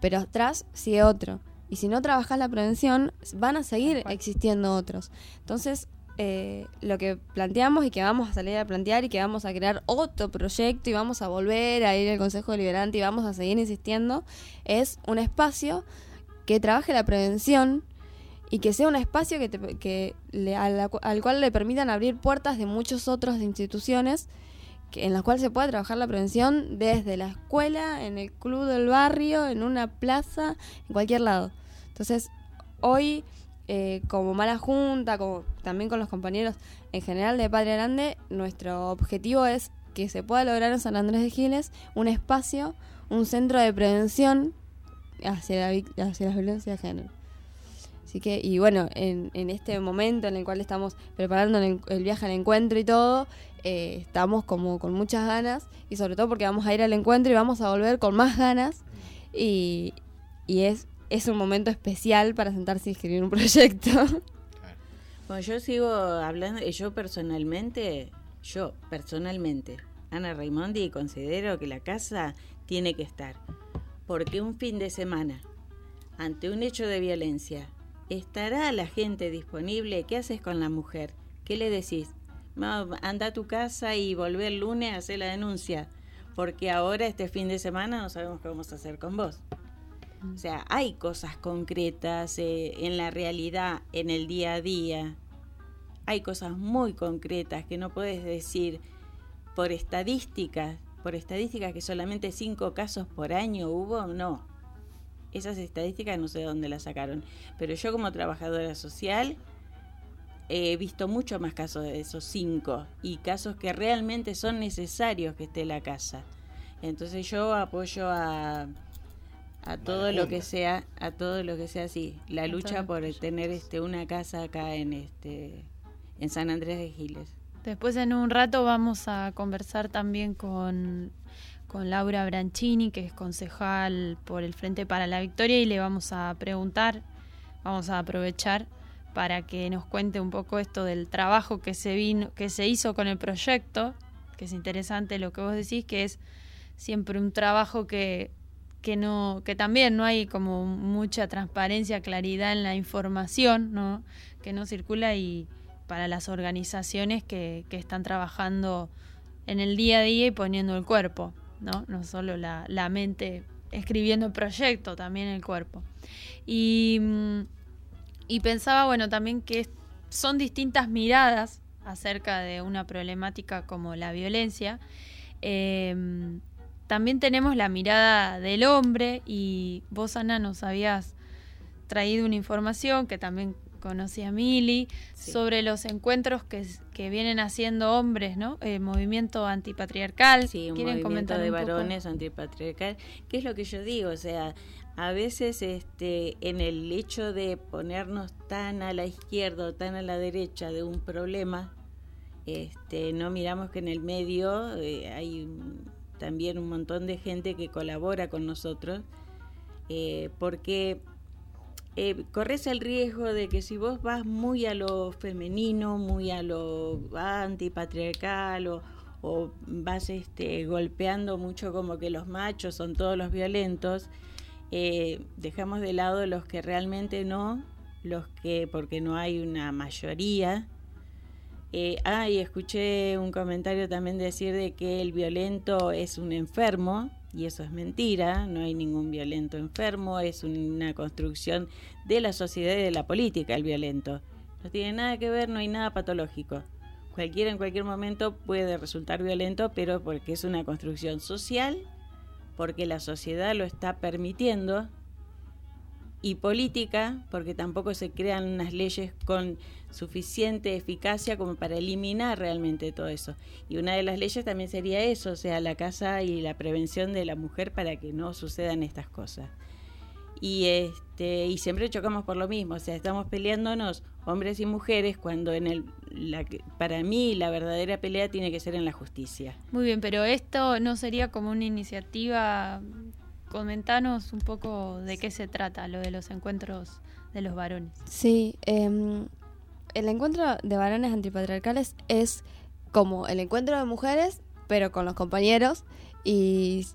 pero atrás sigue otro. Y si no trabajas la prevención, van a seguir existiendo otros. Entonces, eh, lo que planteamos y que vamos a salir a plantear y que vamos a crear otro proyecto y vamos a volver a ir al Consejo Deliberante y vamos a seguir insistiendo, es un espacio que trabaje la prevención y que sea un espacio que, te- que le- al cual le permitan abrir puertas de muchas otras instituciones que, en las cuales se pueda trabajar la prevención desde la escuela, en el club del barrio, en una plaza, en cualquier lado. Entonces, hoy, eh, como mala junta, como también con los compañeros en general de Padre Grande, nuestro objetivo es que se pueda lograr en San Andrés de Giles un espacio, un centro de prevención hacia la, hacia la violencia de género. Así que, y bueno, en, en este momento en el cual estamos preparando el, el viaje al encuentro y todo, eh, estamos como con muchas ganas y sobre todo porque vamos a ir al encuentro y vamos a volver con más ganas y, y es, es un momento especial para sentarse y escribir un proyecto. Bueno, yo sigo hablando, yo personalmente, yo personalmente, Ana Raimondi, considero que la casa tiene que estar. Porque un fin de semana, ante un hecho de violencia, ¿estará la gente disponible? ¿Qué haces con la mujer? ¿Qué le decís? Anda a tu casa y volvé el lunes a hacer la denuncia. Porque ahora, este fin de semana, no sabemos qué vamos a hacer con vos. O sea, hay cosas concretas eh, en la realidad, en el día a día. Hay cosas muy concretas que no puedes decir por estadísticas, por estadísticas que solamente cinco casos por año hubo, no. Esas estadísticas no sé de dónde las sacaron. Pero yo como trabajadora social he visto mucho más casos de esos cinco y casos que realmente son necesarios que esté la casa. Entonces yo apoyo a, a todo lo que sea, a todo lo que sea así, la lucha por tener este una casa acá en este en San Andrés de Giles. Después en un rato vamos a conversar también con, con Laura Branchini, que es concejal por el Frente para la Victoria, y le vamos a preguntar, vamos a aprovechar para que nos cuente un poco esto del trabajo que se vino, que se hizo con el proyecto, que es interesante lo que vos decís, que es siempre un trabajo que, que no, que también no hay como mucha transparencia, claridad en la información, ¿no? que no circula y para las organizaciones que, que están trabajando en el día a día y poniendo el cuerpo, ¿no? No solo la, la mente escribiendo el proyecto, también el cuerpo. Y, mm, y pensaba, bueno, también que son distintas miradas acerca de una problemática como la violencia. Eh, también tenemos la mirada del hombre y vos, Ana, nos habías traído una información que también conocí a Mili, sobre los encuentros que, que, vienen haciendo hombres, ¿no? El movimiento antipatriarcal. Sí, un movimiento comentar de varones antipatriarcal. ¿Qué es lo que yo digo? O sea, a veces este, en el hecho de ponernos tan a la izquierda o tan a la derecha de un problema, este, no miramos que en el medio eh, hay también un montón de gente que colabora con nosotros, eh, porque eh, corres el riesgo de que si vos vas muy a lo femenino, muy a lo antipatriarcal o, vas este, golpeando mucho como que los machos son todos los violentos, eh, dejamos de lado los que realmente no, los que porque no hay una mayoría. Eh, ah, y escuché un comentario también decir de que el violento es un enfermo y eso es mentira, no hay ningún violento enfermo, es una construcción de la sociedad y de la política el violento. No tiene nada que ver, no hay nada patológico. Cualquiera en cualquier momento puede resultar violento, pero porque es una construcción social, porque la sociedad lo está permitiendo, y política, porque tampoco se crean unas leyes con suficiente eficacia como para eliminar realmente todo eso. Y una de las leyes también sería eso, o sea, la casa y la prevención de la mujer para que no sucedan estas cosas. Y este y siempre chocamos por lo mismo, o sea, estamos peleándonos hombres y mujeres cuando en el la, para mí la verdadera pelea tiene que ser en la justicia. Muy bien, pero esto no sería como una iniciativa comentanos un poco de qué se trata lo de los encuentros de los varones. Sí, eh, el encuentro de varones antipatriarcales es como el encuentro de mujeres, pero con los compañeros y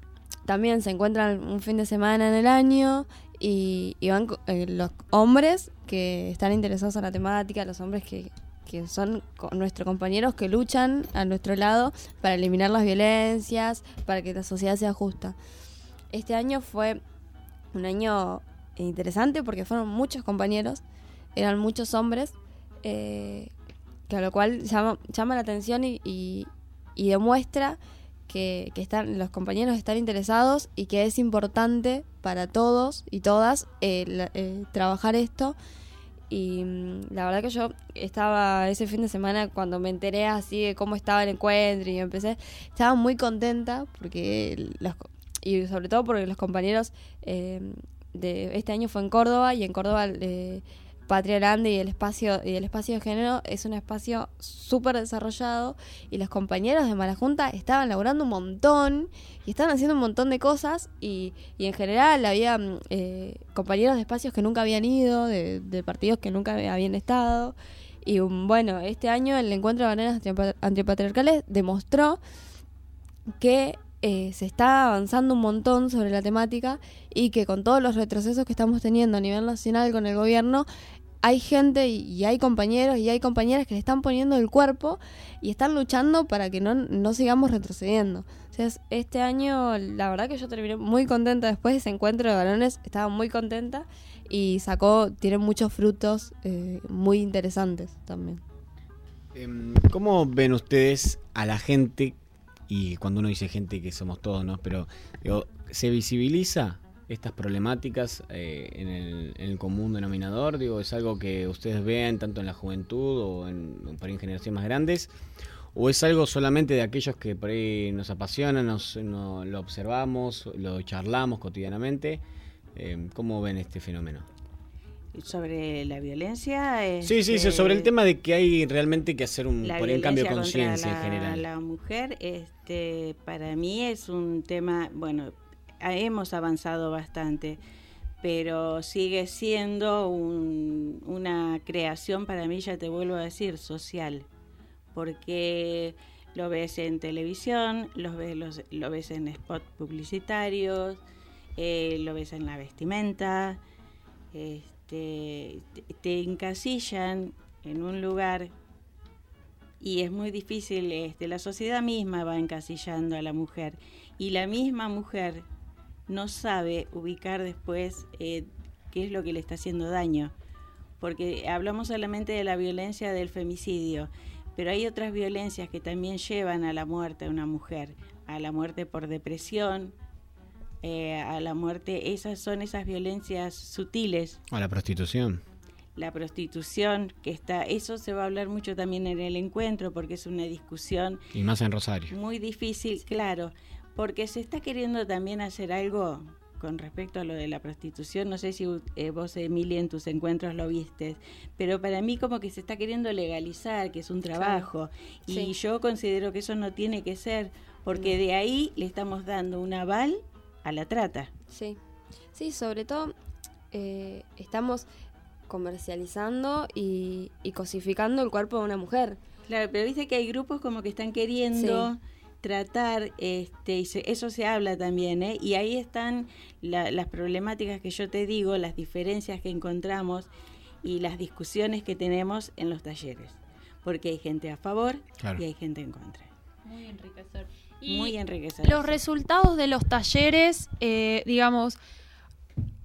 también se encuentran un fin de semana en el año y, van eh, los hombres que están interesados en la temática, los hombres que, que son nuestros compañeros que luchan a nuestro lado para eliminar las violencias, para que la sociedad sea justa. Este año fue un año interesante porque fueron muchos compañeros, eran muchos hombres, eh, que a lo cual llama, llama la atención y, y, demuestra que, están, los compañeros están interesados y que es importante para todos y todas eh, eh, trabajar esto. Y mm, la verdad que yo estaba ese fin de semana cuando me enteré así de cómo estaba el encuentro y empecé, estaba muy contenta porque los, y sobre todo porque los compañeros eh, de este año fue en Córdoba y en Córdoba eh, Patria Grande y el espacio y el espacio de género es un espacio súper desarrollado y los compañeros de Malajunta estaban laburando un montón y estaban haciendo un montón de cosas y, y en general había eh, compañeros de espacios que nunca habían ido, de, de partidos que nunca habían estado y bueno, este año el encuentro de bananas antipatriarcales demostró que eh, se está avanzando un montón sobre la temática y que con todos los retrocesos que estamos teniendo a nivel nacional con el gobierno, hay gente y, hay compañeros y hay compañeras que le están poniendo el cuerpo y están luchando para que no, no sigamos retrocediendo. Este año la verdad que yo terminé muy contenta después de ese encuentro de varones, estaba muy contenta y sacó, tiene muchos frutos eh, muy interesantes también. Em, ¿Cómo ven ustedes a la gente y cuando uno dice gente que somos todos, ¿no? Pero se visibiliza estas problemáticas eh, en, el, común denominador, digo, es algo que ustedes vean tanto en la juventud o en, para en generaciones más grandes, o es algo solamente de aquellos que por ahí nos apasiona, nos, lo observamos, lo charlamos cotidianamente. Eh, ¿Cómo ven este fenómeno? Sobre la violencia. Sí, sí, este, sobre el tema de que hay realmente que hacer un, cambio de conciencia en la- general. La mujer, este, para mí es un tema, bueno, hemos avanzado bastante, pero sigue siendo un- una creación para mí, ya te vuelvo a decir, social, porque lo ves en televisión, lo ves, los- lo ves en spots publicitarios, eh, lo ves en la vestimenta, este, te- te encasillan en un lugar y es muy difícil, este, la sociedad misma va encasillando a la mujer y la misma mujer no sabe ubicar después eh, qué es lo que le está haciendo daño, porque hablamos solamente de la violencia del femicidio, pero hay otras violencias que también llevan a la muerte a una mujer, a la muerte por depresión, eh, a la muerte, esas son esas violencias sutiles A la prostitución. la prostitución, que está, eso se va a hablar mucho también en el encuentro, porque es una discusión Y más en Rosario. muy difícil, claro, porque se está queriendo también hacer algo con respecto a lo de la prostitución. No sé si eh, vos, Emilia, en tus encuentros lo viste, pero para mí como que se está queriendo legalizar, que es un trabajo, y Sí. yo considero que eso no tiene que ser, porque de ahí le estamos dando un aval a la trata. Sí, sí, sobre todo eh, estamos comercializando y, y cosificando el cuerpo de una mujer. Claro, pero viste que hay grupos como que están queriendo Sí. tratar, este, y se- eso se habla también, ¿eh? Y ahí están la- las problemáticas que yo te digo, las diferencias que encontramos y las discusiones que tenemos en los talleres. Porque hay gente a favor Claro. y hay gente en contra. Muy enriquecedor. Muy enriquecedor. Los resultados de los talleres, eh, digamos,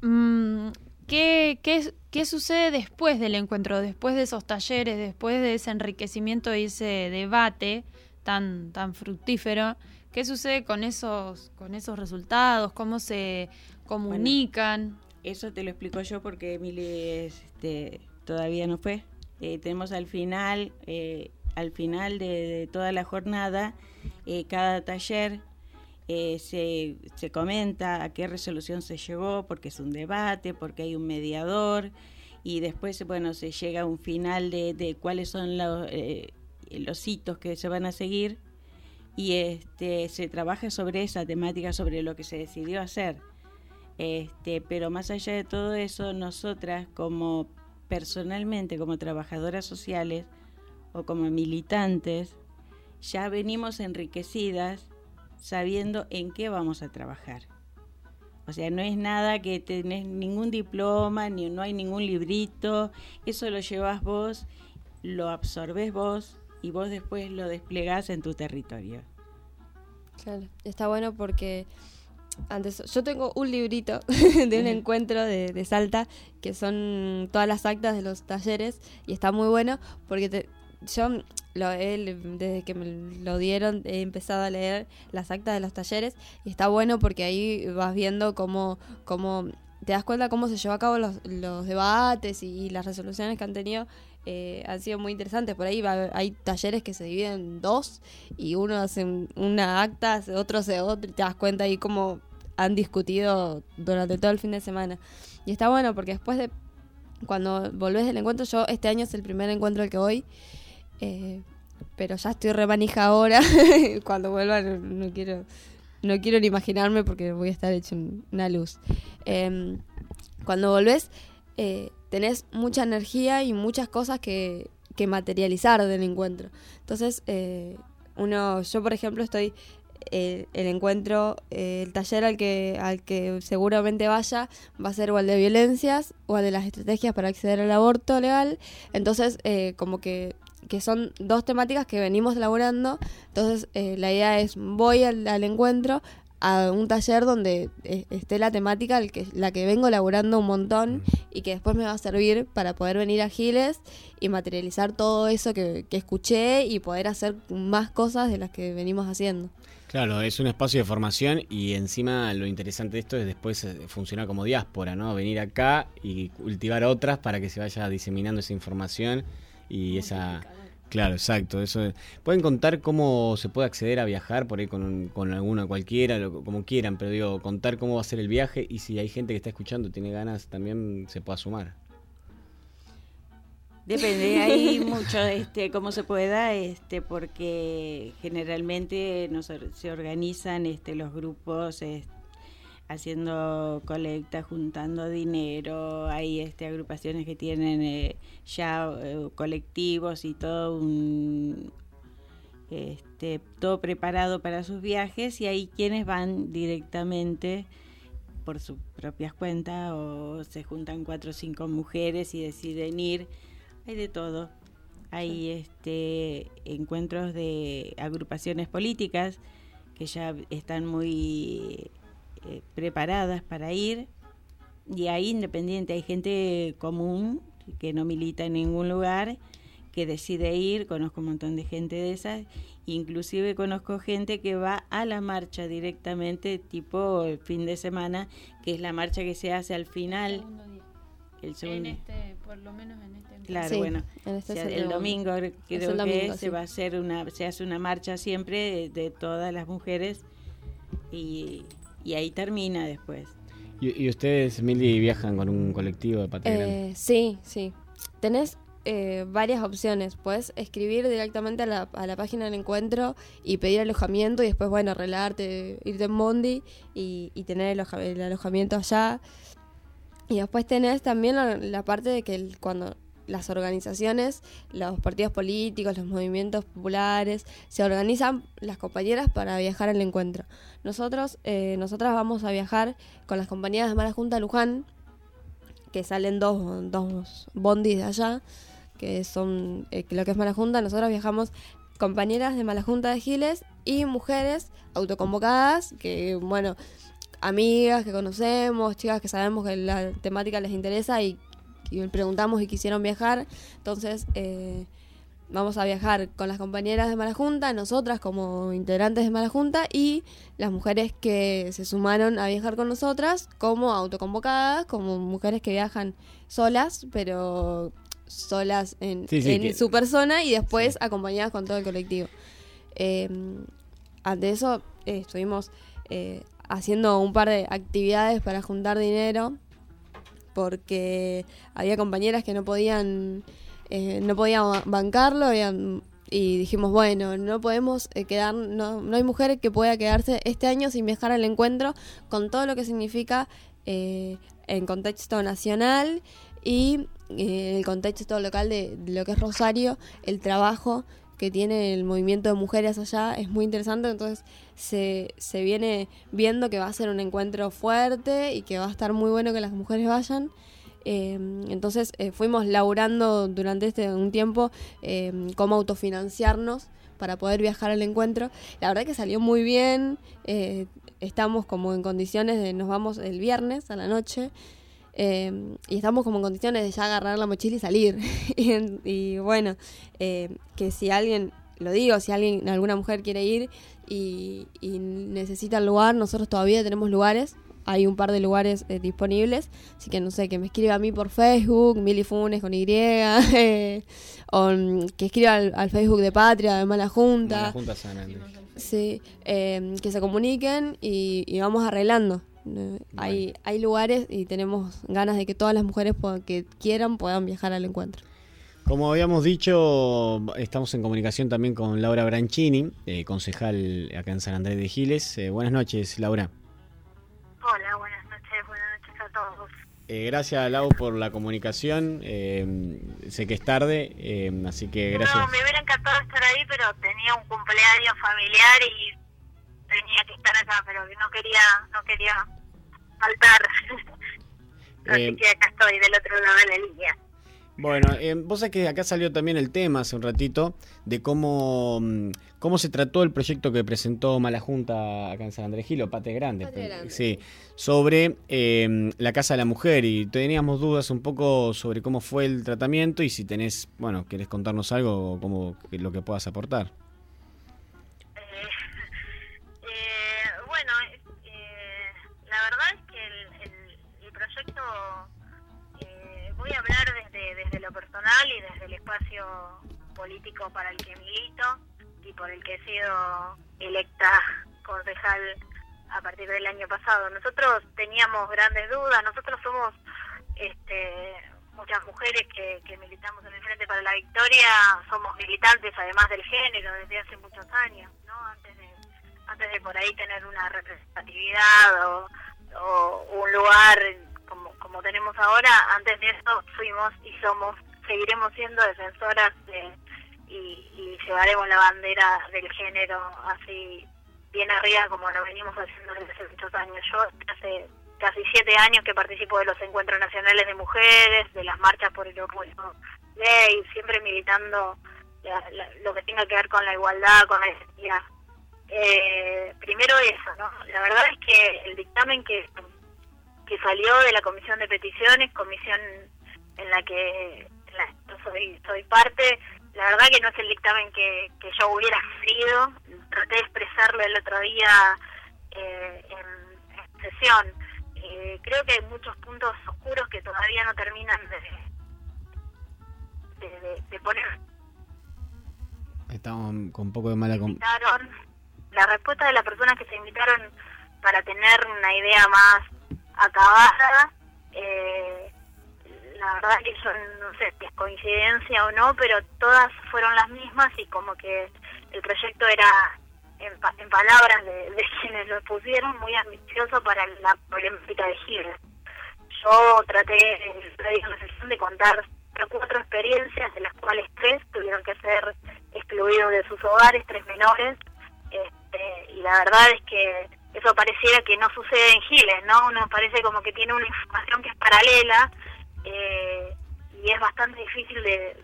mm, ¿qué, qué, qué sucede después del encuentro, después de esos talleres, después de ese enriquecimiento y ese debate tan, tan fructífero? ¿Qué sucede con esos, con esos resultados? ¿Cómo se comunican? Eso te lo explico yo porque Emily este, todavía no fue. Eh, tenemos al final, eh, al final de, toda la jornada, eh, cada taller eh, se, se comenta a qué resolución se llegó, porque es un debate, porque hay un mediador, y después, bueno, se llega a un final de, de cuáles son los, eh, los hitos que se van a seguir, y este, se trabaja sobre esa temática, sobre lo que se decidió hacer. Este, pero más allá de todo eso, nosotras como personalmente, como trabajadoras sociales o como militantes, ya venimos enriquecidas sabiendo en qué vamos a trabajar. O sea, no es nada que tenés ningún diploma, ni no hay ningún librito, eso lo llevas vos, lo absorbes vos y vos después lo desplegás en tu territorio. Claro, está bueno porque antes yo tengo un librito de un encuentro de, de Salta que son todas las actas de los talleres y está muy bueno porque te- yo lo, he- desde que me lo dieron he empezado a leer las actas de los talleres y está bueno porque ahí vas viendo cómo, cómo te das cuenta cómo se llevó a cabo los, los debates y, las resoluciones que han tenido eh, han sido muy interesantes. Por ahí va- hay talleres que se dividen en dos y uno hace un- una acta, otro hace otro y te das cuenta ahí cómo han discutido durante todo el fin de semana. Y está bueno porque después de cuando volvés del encuentro, yo este año es el primer encuentro al que voy, eh, pero ya estoy remanija ahora. cuando vuelva no, no quiero no quiero ni imaginarme porque voy a estar hecho un- una luz. Em, cuando volvés, eh, tenés mucha energía y muchas cosas que, que materializar del encuentro. Entonces, eh, uno, yo por ejemplo estoy eh, el encuentro, eh, el taller al que, al que seguramente vaya va a ser o el de violencias o el de las estrategias para acceder al aborto legal. Entonces, eh, como que, que son dos temáticas que venimos elaborando. Entonces, eh, la idea es, voy al, al encuentro a un taller donde eh, esté la temática el que, la que vengo elaborando un montón y que después me va a servir para poder venir a Giles y materializar todo eso que, que escuché y poder hacer más cosas de las que venimos haciendo. Claro, es un espacio de formación y encima lo interesante de esto es después eh, funcionar como diáspora, ¿no? Venir acá y cultivar otras para que se vaya diseminando esa información y esa... Claro, exacto. Eso Pueden contar cómo se puede acceder a viajar por ahí con, con alguna cualquiera, lo- como quieran, pero digo, contar cómo va a ser el viaje y si hay gente que está escuchando tiene ganas también se pueda sumar. Depende, hay mucho, este, como se pueda, este, porque generalmente nos, se organizan este, los grupos este, haciendo colecta, juntando dinero, hay este, agrupaciones que tienen eh, ya eh, colectivos y todo un, este, todo preparado para sus viajes y hay quienes van directamente por sus propias cuentas o se juntan cuatro o cinco mujeres y deciden ir. Hay de todo. Hay este encuentros de agrupaciones políticas que ya están muy eh, preparadas para ir. Y hay independiente, hay gente común que no milita en ningún lugar que decide ir, conozco un montón de gente de esas, inclusive conozco gente que va a la marcha directamente, tipo el fin de semana, que es la marcha que se hace al final. El segundo En este, por lo menos en este. Claro, Sí, bueno, en este o sea, es el domingo. Es creo el domingo, que sí. se va a hacer una, se hace una marcha siempre de, de todas las mujeres. Y, y ahí termina después. ¿Y, y ustedes, Mili, viajan con un colectivo de Patria Grande? Eh, sí, sí. Tenés eh, varias opciones. Puedes escribir directamente a la, a la página del encuentro y pedir alojamiento y después, bueno, arreglarte, irte en Bondi y, y tener el, aloja- el alojamiento allá. Y después tenés también la, la parte de que el- cuando las organizaciones, los partidos políticos, los movimientos populares, se organizan las compañeras para viajar al encuentro. Nosotros, eh, nosotras vamos a viajar con las compañeras de Mala Junta Luján, que salen dos, dos bondis de allá, que son eh, lo que es Mala Junta. Nosotros viajamos compañeras de Mala Junta de Giles y mujeres autoconvocadas, que bueno, amigas que conocemos, chicas que sabemos que la temática les interesa y, y preguntamos y quisieron viajar. Entonces, eh, vamos a viajar con las compañeras de Mala Junta, nosotras como integrantes de Mala Junta y las mujeres que se sumaron a viajar con nosotras como autoconvocadas, como mujeres que viajan solas, pero solas en, Sí, sí, en que- su persona y después acompañadas con todo el colectivo. Eh, ante eso eh, estuvimos eh, haciendo un par de actividades para juntar dinero porque había compañeras que no podían eh, no podían ba- bancarlo y dijimos bueno no podemos eh, quedar no, no hay mujer que pueda quedarse este año sin viajar al encuentro con todo lo que significa eh, en contexto nacional y eh, el contexto local de lo que es Rosario el trabajo que tiene el movimiento de mujeres allá es muy interesante, entonces se, se viene viendo que va a ser un encuentro fuerte y que va a estar muy bueno que las mujeres vayan. Eh, entonces eh, fuimos laburando durante este un tiempo eh, cómo autofinanciarnos para poder viajar al encuentro. La verdad que salió muy bien, eh, estamos como en condiciones de nos vamos el viernes a la noche. Eh, y estamos como en condiciones de ya agarrar la mochila y salir. y, y bueno, eh, que si alguien, lo digo, si alguien, alguna mujer quiere ir y, y necesita el lugar, nosotros todavía tenemos lugares. Hay un par de lugares eh, disponibles. Así que no sé, que me escriba a mí por Facebook, Mili Funes con Y. eh, o mm, que escriba al, al Facebook de Patria, de Mala Junta. Mala Junta San Andrés. Sí, eh, que se comuniquen y, y vamos arreglando. Eh, hay, hay lugares y tenemos ganas de que todas las mujeres puedan- que quieran puedan viajar al encuentro. Como habíamos dicho, estamos en comunicación también con Laura Branchini, eh, concejal acá en San Andrés de Giles. Eh, buenas noches, Laura. Hola, buenas noches, buenas noches a todos. Eh, gracias, Lau, por la comunicación. Eh, sé que es tarde, eh, así que gracias. No, me hubiera encantado estar ahí, pero tenía un cumpleaños familiar y tenía que estar acá, pero que no quería, no quería faltar. Así Eh, que acá estoy del otro lado de la línea. Bueno, eh, vos sabés que acá salió también el tema hace un ratito de cómo, mm, cómo se trató el proyecto que presentó Mala Junta acá en San Andrés Gil, o Pate Grande, pe- Grande. sí, sobre eh, la Casa de la Mujer y teníamos dudas un poco sobre cómo fue el tratamiento y si tenés, bueno, querés contarnos algo o cómo que- lo que puedas aportar. Hablar desde, desde lo personal y desde el espacio político para el que milito y por el que he sido electa concejal a partir del año pasado. Nosotros teníamos grandes dudas, nosotros somos este, muchas mujeres que, que militamos en el Frente para la Victoria somos militantes además del género desde hace muchos años, ¿no? Antes de, antes de por ahí tener una representatividad o, o un lugar como, tenemos ahora, antes de eso fuimos y somos, seguiremos siendo defensoras de, y, llevaremos la bandera del género así bien arriba como lo venimos haciendo desde hace muchos años. Yo hace casi siete años que participo de los encuentros nacionales de mujeres, de las marchas por el orgullo gay, siempre militando la- la- lo que tenga que ver con la igualdad, con la identidad. Eh, primero eso, ¿no? La verdad es que el dictamen que, que salió de la Comisión de Peticiones, comisión en la que en la que yo soy, soy parte, la verdad que no es el dictamen que, que yo hubiera querido, traté de expresarlo el otro día eh, en, en sesión. Eh, creo que hay muchos puntos oscuros que todavía no terminan de, de, de- de poner. Estamos con un poco de mala... invitaron, la respuesta de las personas que se invitaron para tener una idea más acabada, eh, la verdad que yo no sé si es coincidencia o no, pero todas fueron las mismas y como que el proyecto era, en, pa- en palabras de, quienes lo pusieron, muy ambicioso para la problemática de Giles. Yo traté en la sesión de contar cuatro experiencias, de las cuales tres tuvieron que ser excluidos de sus hogares, tres menores, este, y la verdad es que eso pareciera que no sucede en Giles, ¿no? Uno parece como que tiene una información que es paralela eh, y es bastante difícil de,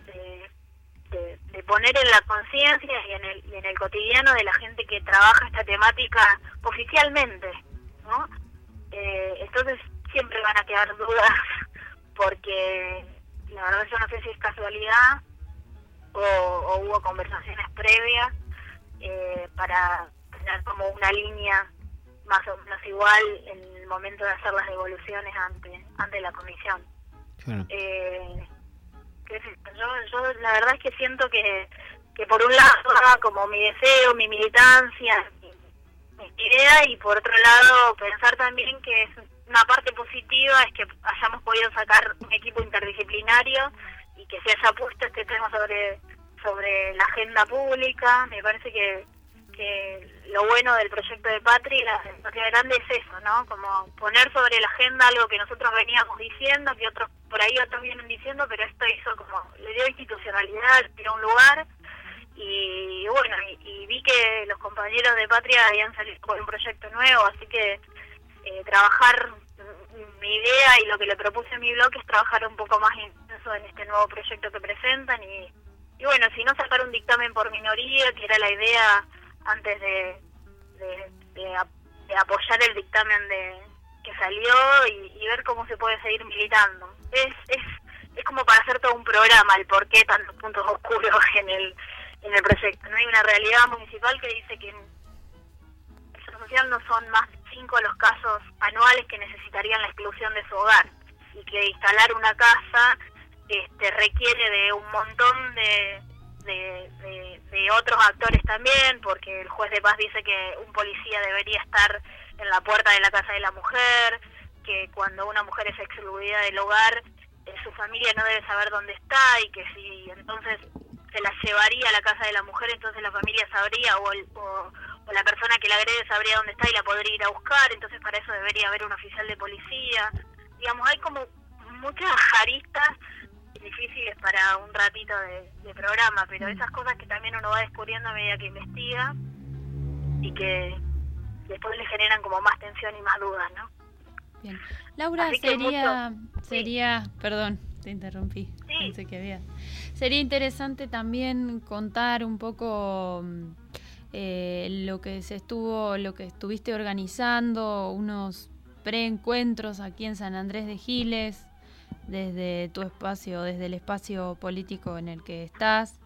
poner en la conciencia y, en el, y en el cotidiano de la gente que trabaja esta temática oficialmente, ¿no? Eh, entonces siempre van a quedar dudas porque la verdad yo no sé si es casualidad o, o hubo conversaciones previas eh, para tener como una línea más o menos igual en el momento de hacer las devoluciones ante ante la comisión. Claro. Eh, yo, yo, la verdad es que siento que, que por un lado como mi deseo, mi militancia, mi, mi idea y por otro lado pensar también que es una parte positiva es que hayamos podido sacar un equipo interdisciplinario y que se haya puesto este tema sobre sobre la agenda pública. Me parece que, que lo bueno del proyecto de Patria, la Patria Grande es eso, ¿no? Como poner sobre la agenda algo que nosotros veníamos diciendo, que otros por ahí otros vienen diciendo, pero esto hizo como, le dio institucionalidad, le dio un lugar. Y bueno, y, vi que los compañeros de Patria habían salido con un proyecto nuevo, así que eh, trabajar mm, mi idea y lo que le propuse a mi blog es trabajar un poco más intenso en este nuevo proyecto que presentan y, y bueno, si no sacar un dictamen por minoría, que era la idea antes de, de, de ap- de apoyar el dictamen de que salió y, ver cómo se puede seguir militando. Es, es, es como para hacer todo un programa el por qué tantos puntos oscuros en el, en el proyecto. No hay una realidad municipal que dice que en social no son más de cinco los casos anuales que necesitarían la exclusión de su hogar y que instalar una casa este, requiere de un montón de, de, otros actores también, porque el juez de paz dice que un policía debería estar en la puerta de la casa de la mujer, que cuando una mujer es excluida del hogar, eh, su familia no debe saber dónde está y que si entonces se la llevaría a la casa de la mujer, entonces la familia sabría o, el- o la persona que la agrede sabría dónde está y la podría ir a buscar, entonces para eso debería haber un oficial de policía. Digamos, hay como muchas aristas difíciles para un ratito de, de programa, pero esas cosas que también uno va descubriendo a medida que investiga y que después le generan como más tensión y más dudas, ¿no? Bien. Laura, Así sería, mucho- sería, perdón, te interrumpí. Pensé que había. Sería interesante también contar un poco mm, eh, lo que se estuvo, lo que estuviste organizando, unos preencuentros aquí en San Andrés de Giles, desde tu espacio, desde el espacio político en el que estás.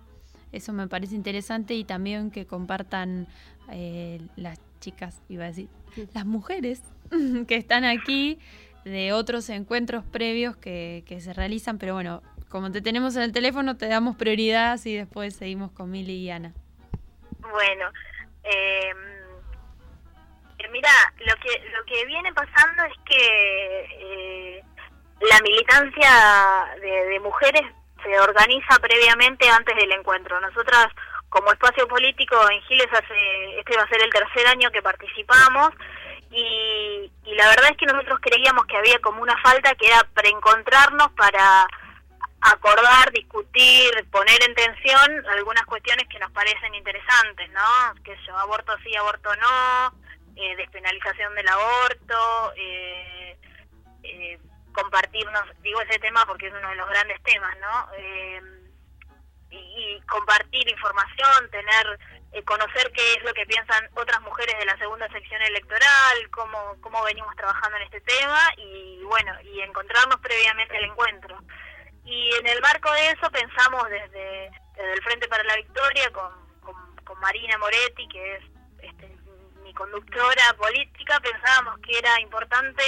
Eso me parece interesante y también que compartan eh, las chicas, iba a decir, las mujeres que están aquí de otros encuentros previos que, que se realizan, pero bueno, como te tenemos en el teléfono, te damos prioridad y después seguimos con Mili y Ana. Bueno, eh, eh, mira, lo que lo que viene pasando es que eh, la militancia de, mujeres se organiza previamente antes del encuentro. Nosotras como espacio político en Giles hace este va a ser el tercer año que participamos y, y la verdad es que nosotros creíamos que había como una falta que era preencontrarnos para acordar, discutir, poner en tensión algunas cuestiones que nos parecen interesantes, ¿no? Que yo, aborto sí, aborto no, eh, despenalización del aborto, eh, eh, compartirnos, digo ese tema porque es uno de los grandes temas, ¿no? Eh, y, compartir información, tener, eh, conocer qué es lo que piensan otras mujeres de la segunda sección electoral, cómo, cómo venimos trabajando en este tema y bueno, y encontrarnos previamente al encuentro. Y en el marco de eso pensamos desde, desde el Frente para la Victoria con, con, con Marina Moretti, que es este, mi conductora política, pensábamos que era importante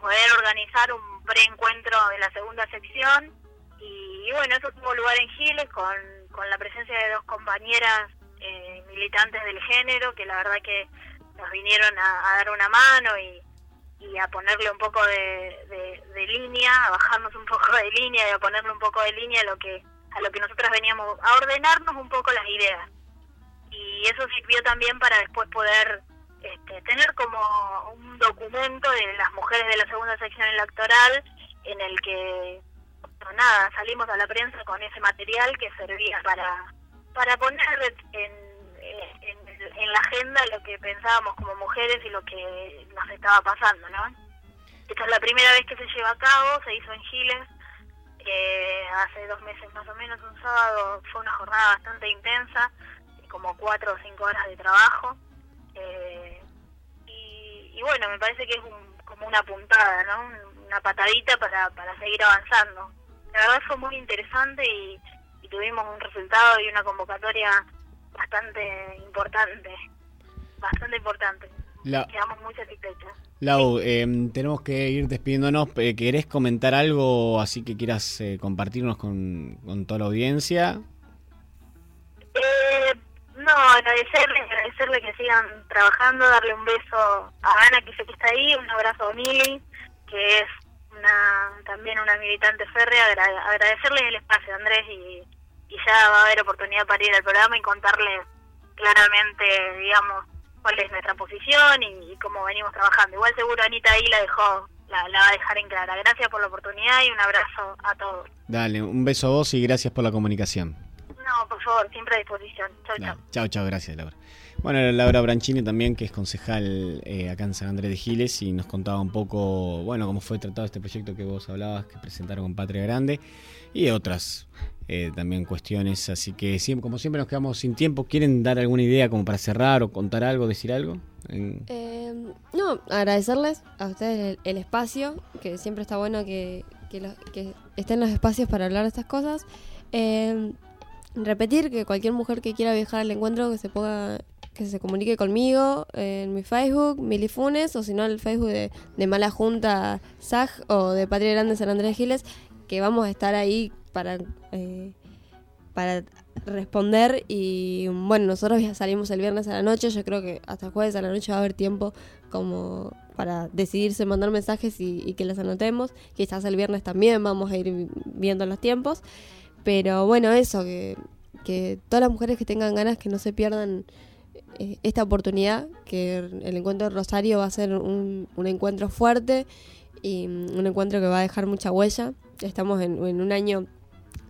poder organizar un preencuentro de la segunda sección y, bueno, eso tuvo lugar en Giles con, con la presencia de dos compañeras eh, militantes del género que la verdad que nos vinieron a, a dar una mano y, y a ponerle un poco de, de, de, línea, a bajarnos un poco de línea y a ponerle un poco de línea a lo que a lo que nosotras veníamos, a ordenarnos un poco las ideas. Y eso sirvió también para después poder este, tener como un documento de las mujeres de la segunda sección electoral en el que nada salimos a la prensa con ese material que servía para para poner en, en, en la agenda lo que pensábamos como mujeres y lo que nos estaba pasando, ¿no? Esta es la primera vez que se lleva a cabo, se hizo en Giles, eh, hace dos meses más o menos, un sábado, fue una jornada bastante intensa, como cuatro o cinco horas de trabajo, eh, y, bueno, me parece que es un, como una puntada, ¿no? Una patadita para, para seguir avanzando. La verdad fue muy interesante y, y tuvimos un resultado y una convocatoria bastante importante, bastante importante. La... Quedamos muy satisfechos. Lau, eh, tenemos que ir despidiéndonos. Eh, ¿Querés comentar algo así que quieras eh, compartirnos con, con, toda la audiencia? No, agradecerle, agradecerle que sigan trabajando, darle un beso a Ana, que sé que está ahí, un abrazo a Mili, que es una también una militante férrea, agra agradecerle el espacio, Andrés, y, y ya va a haber oportunidad para ir al programa y contarles claramente, digamos, cuál es nuestra posición y, y, cómo venimos trabajando. Igual seguro Anita ahí la dejó, la, la, va a dejar en clara. Gracias por la oportunidad y un abrazo a todos. Dale, un beso a vos y gracias por la comunicación. No, por favor, siempre a disposición. Chau, chau. Chau, chau, gracias Laura. Bueno, Laura Branchini también, que es concejal eh, acá en San Andrés de Giles y nos contaba un poco, bueno, cómo fue tratado este proyecto que vos hablabas, que presentaron con Patria Grande y otras eh, también cuestiones. Así que siempre, como siempre nos quedamos sin tiempo. ¿Quieren dar alguna idea como para cerrar o contar algo, decir algo? En... Eh, no, agradecerles a ustedes el, el, espacio, que siempre está bueno que, que, lo, que estén los espacios para hablar de estas cosas. Eh, repetir que cualquier mujer que quiera viajar al encuentro que se ponga que se comunique conmigo en mi Facebook, Milifunes, o si no el Facebook de, de Mala Junta SAG o de Patria Grande San Andrés Giles, que vamos a estar ahí para, eh, para responder. Y bueno, nosotros ya salimos el viernes a la noche, yo creo que hasta jueves a la noche va a haber tiempo como para decidirse mandar mensajes y, y que las anotemos. Quizás el viernes también vamos a ir viendo los tiempos. Pero bueno, eso, que, que todas las mujeres que tengan ganas que no se pierdan eh, esta oportunidad, que el encuentro de Rosario va a ser un, un, encuentro fuerte y un encuentro que va a dejar mucha huella. Estamos en, en un año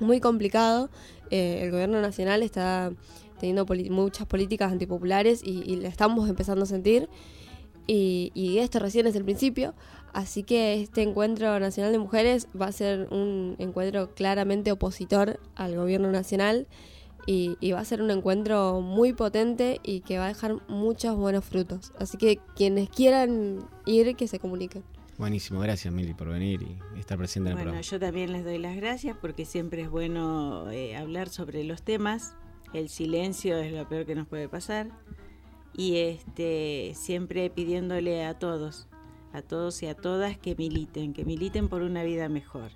muy complicado. Eh, el gobierno nacional está teniendo muchas políticas antipopulares y, y la estamos empezando a sentir. Y, y esto recién es el principio. Así que este encuentro nacional de mujeres va a ser un encuentro claramente opositor al gobierno nacional y, y, va a ser un encuentro muy potente y que va a dejar muchos buenos frutos. Así que quienes quieran ir, que se comuniquen. Buenísimo, gracias Mili por venir y estar presente en el bueno, programa. Yo también les doy las gracias porque siempre es bueno eh, hablar sobre los temas. El silencio es lo peor que nos puede pasar. Y este siempre pidiéndole a todos, a todos y a todas que militen, que militen por una vida mejor.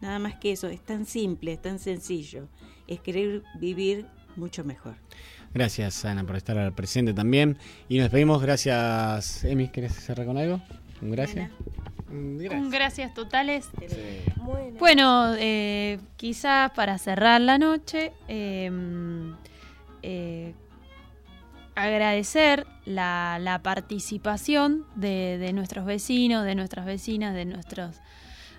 Nada más que eso, es tan simple, es tan sencillo, es querer vivir mucho mejor. Gracias Ana por estar presente también. Y nos despedimos, gracias Emi, ¿querés cerrar con algo? Un gracias. Un gracias totales. Bueno, eh, quizás para cerrar la noche, eh, eh, agradecer la, la participación de, de nuestros vecinos, de nuestras vecinas, de nuestros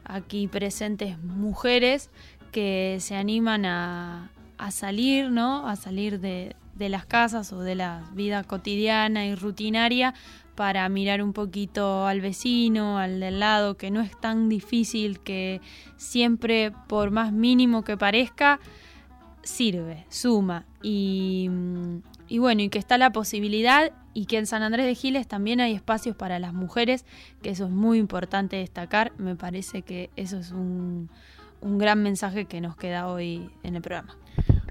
aquí presentes mujeres que se animan a, a salir, ¿no? A salir de, de las casas o de la vida cotidiana y rutinaria para mirar un poquito al vecino, al del lado, que no es tan difícil, que siempre, por más mínimo que parezca, sirve, suma. Y, y bueno, y que está la posibilidad y que en San Andrés de Giles también hay espacios para las mujeres, que eso es muy importante destacar. Me parece que eso es un, un gran mensaje que nos queda hoy en el programa.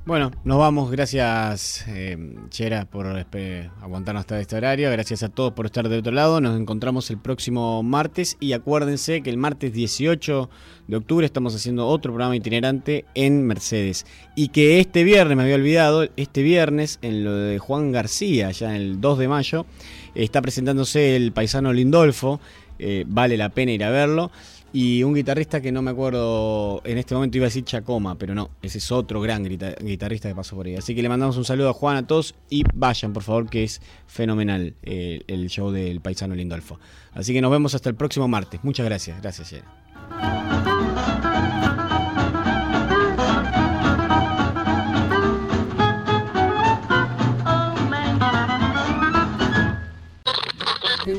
Bueno, nos vamos. Gracias, eh, Chera, por aguantarnos hasta este horario. Gracias a todos por estar de otro lado. Nos encontramos el próximo martes. Y acuérdense que el martes 18 de octubre estamos haciendo otro programa itinerante en Mercedes. Y que este viernes, me había olvidado, este viernes, en lo de Juan García, ya el 2 de mayo, está presentándose el paisano Lindolfo. Eh, vale la pena ir a verlo. Y un guitarrista que no me acuerdo, en este momento iba a decir Chacoma, pero no, ese es otro gran guitarrista que pasó por ahí. Así que le mandamos un saludo a Juan, a todos y vayan, por favor, que es fenomenal eh, el show del paisano Lindolfo. Así que nos vemos hasta el próximo martes. Muchas gracias, gracias, Yera.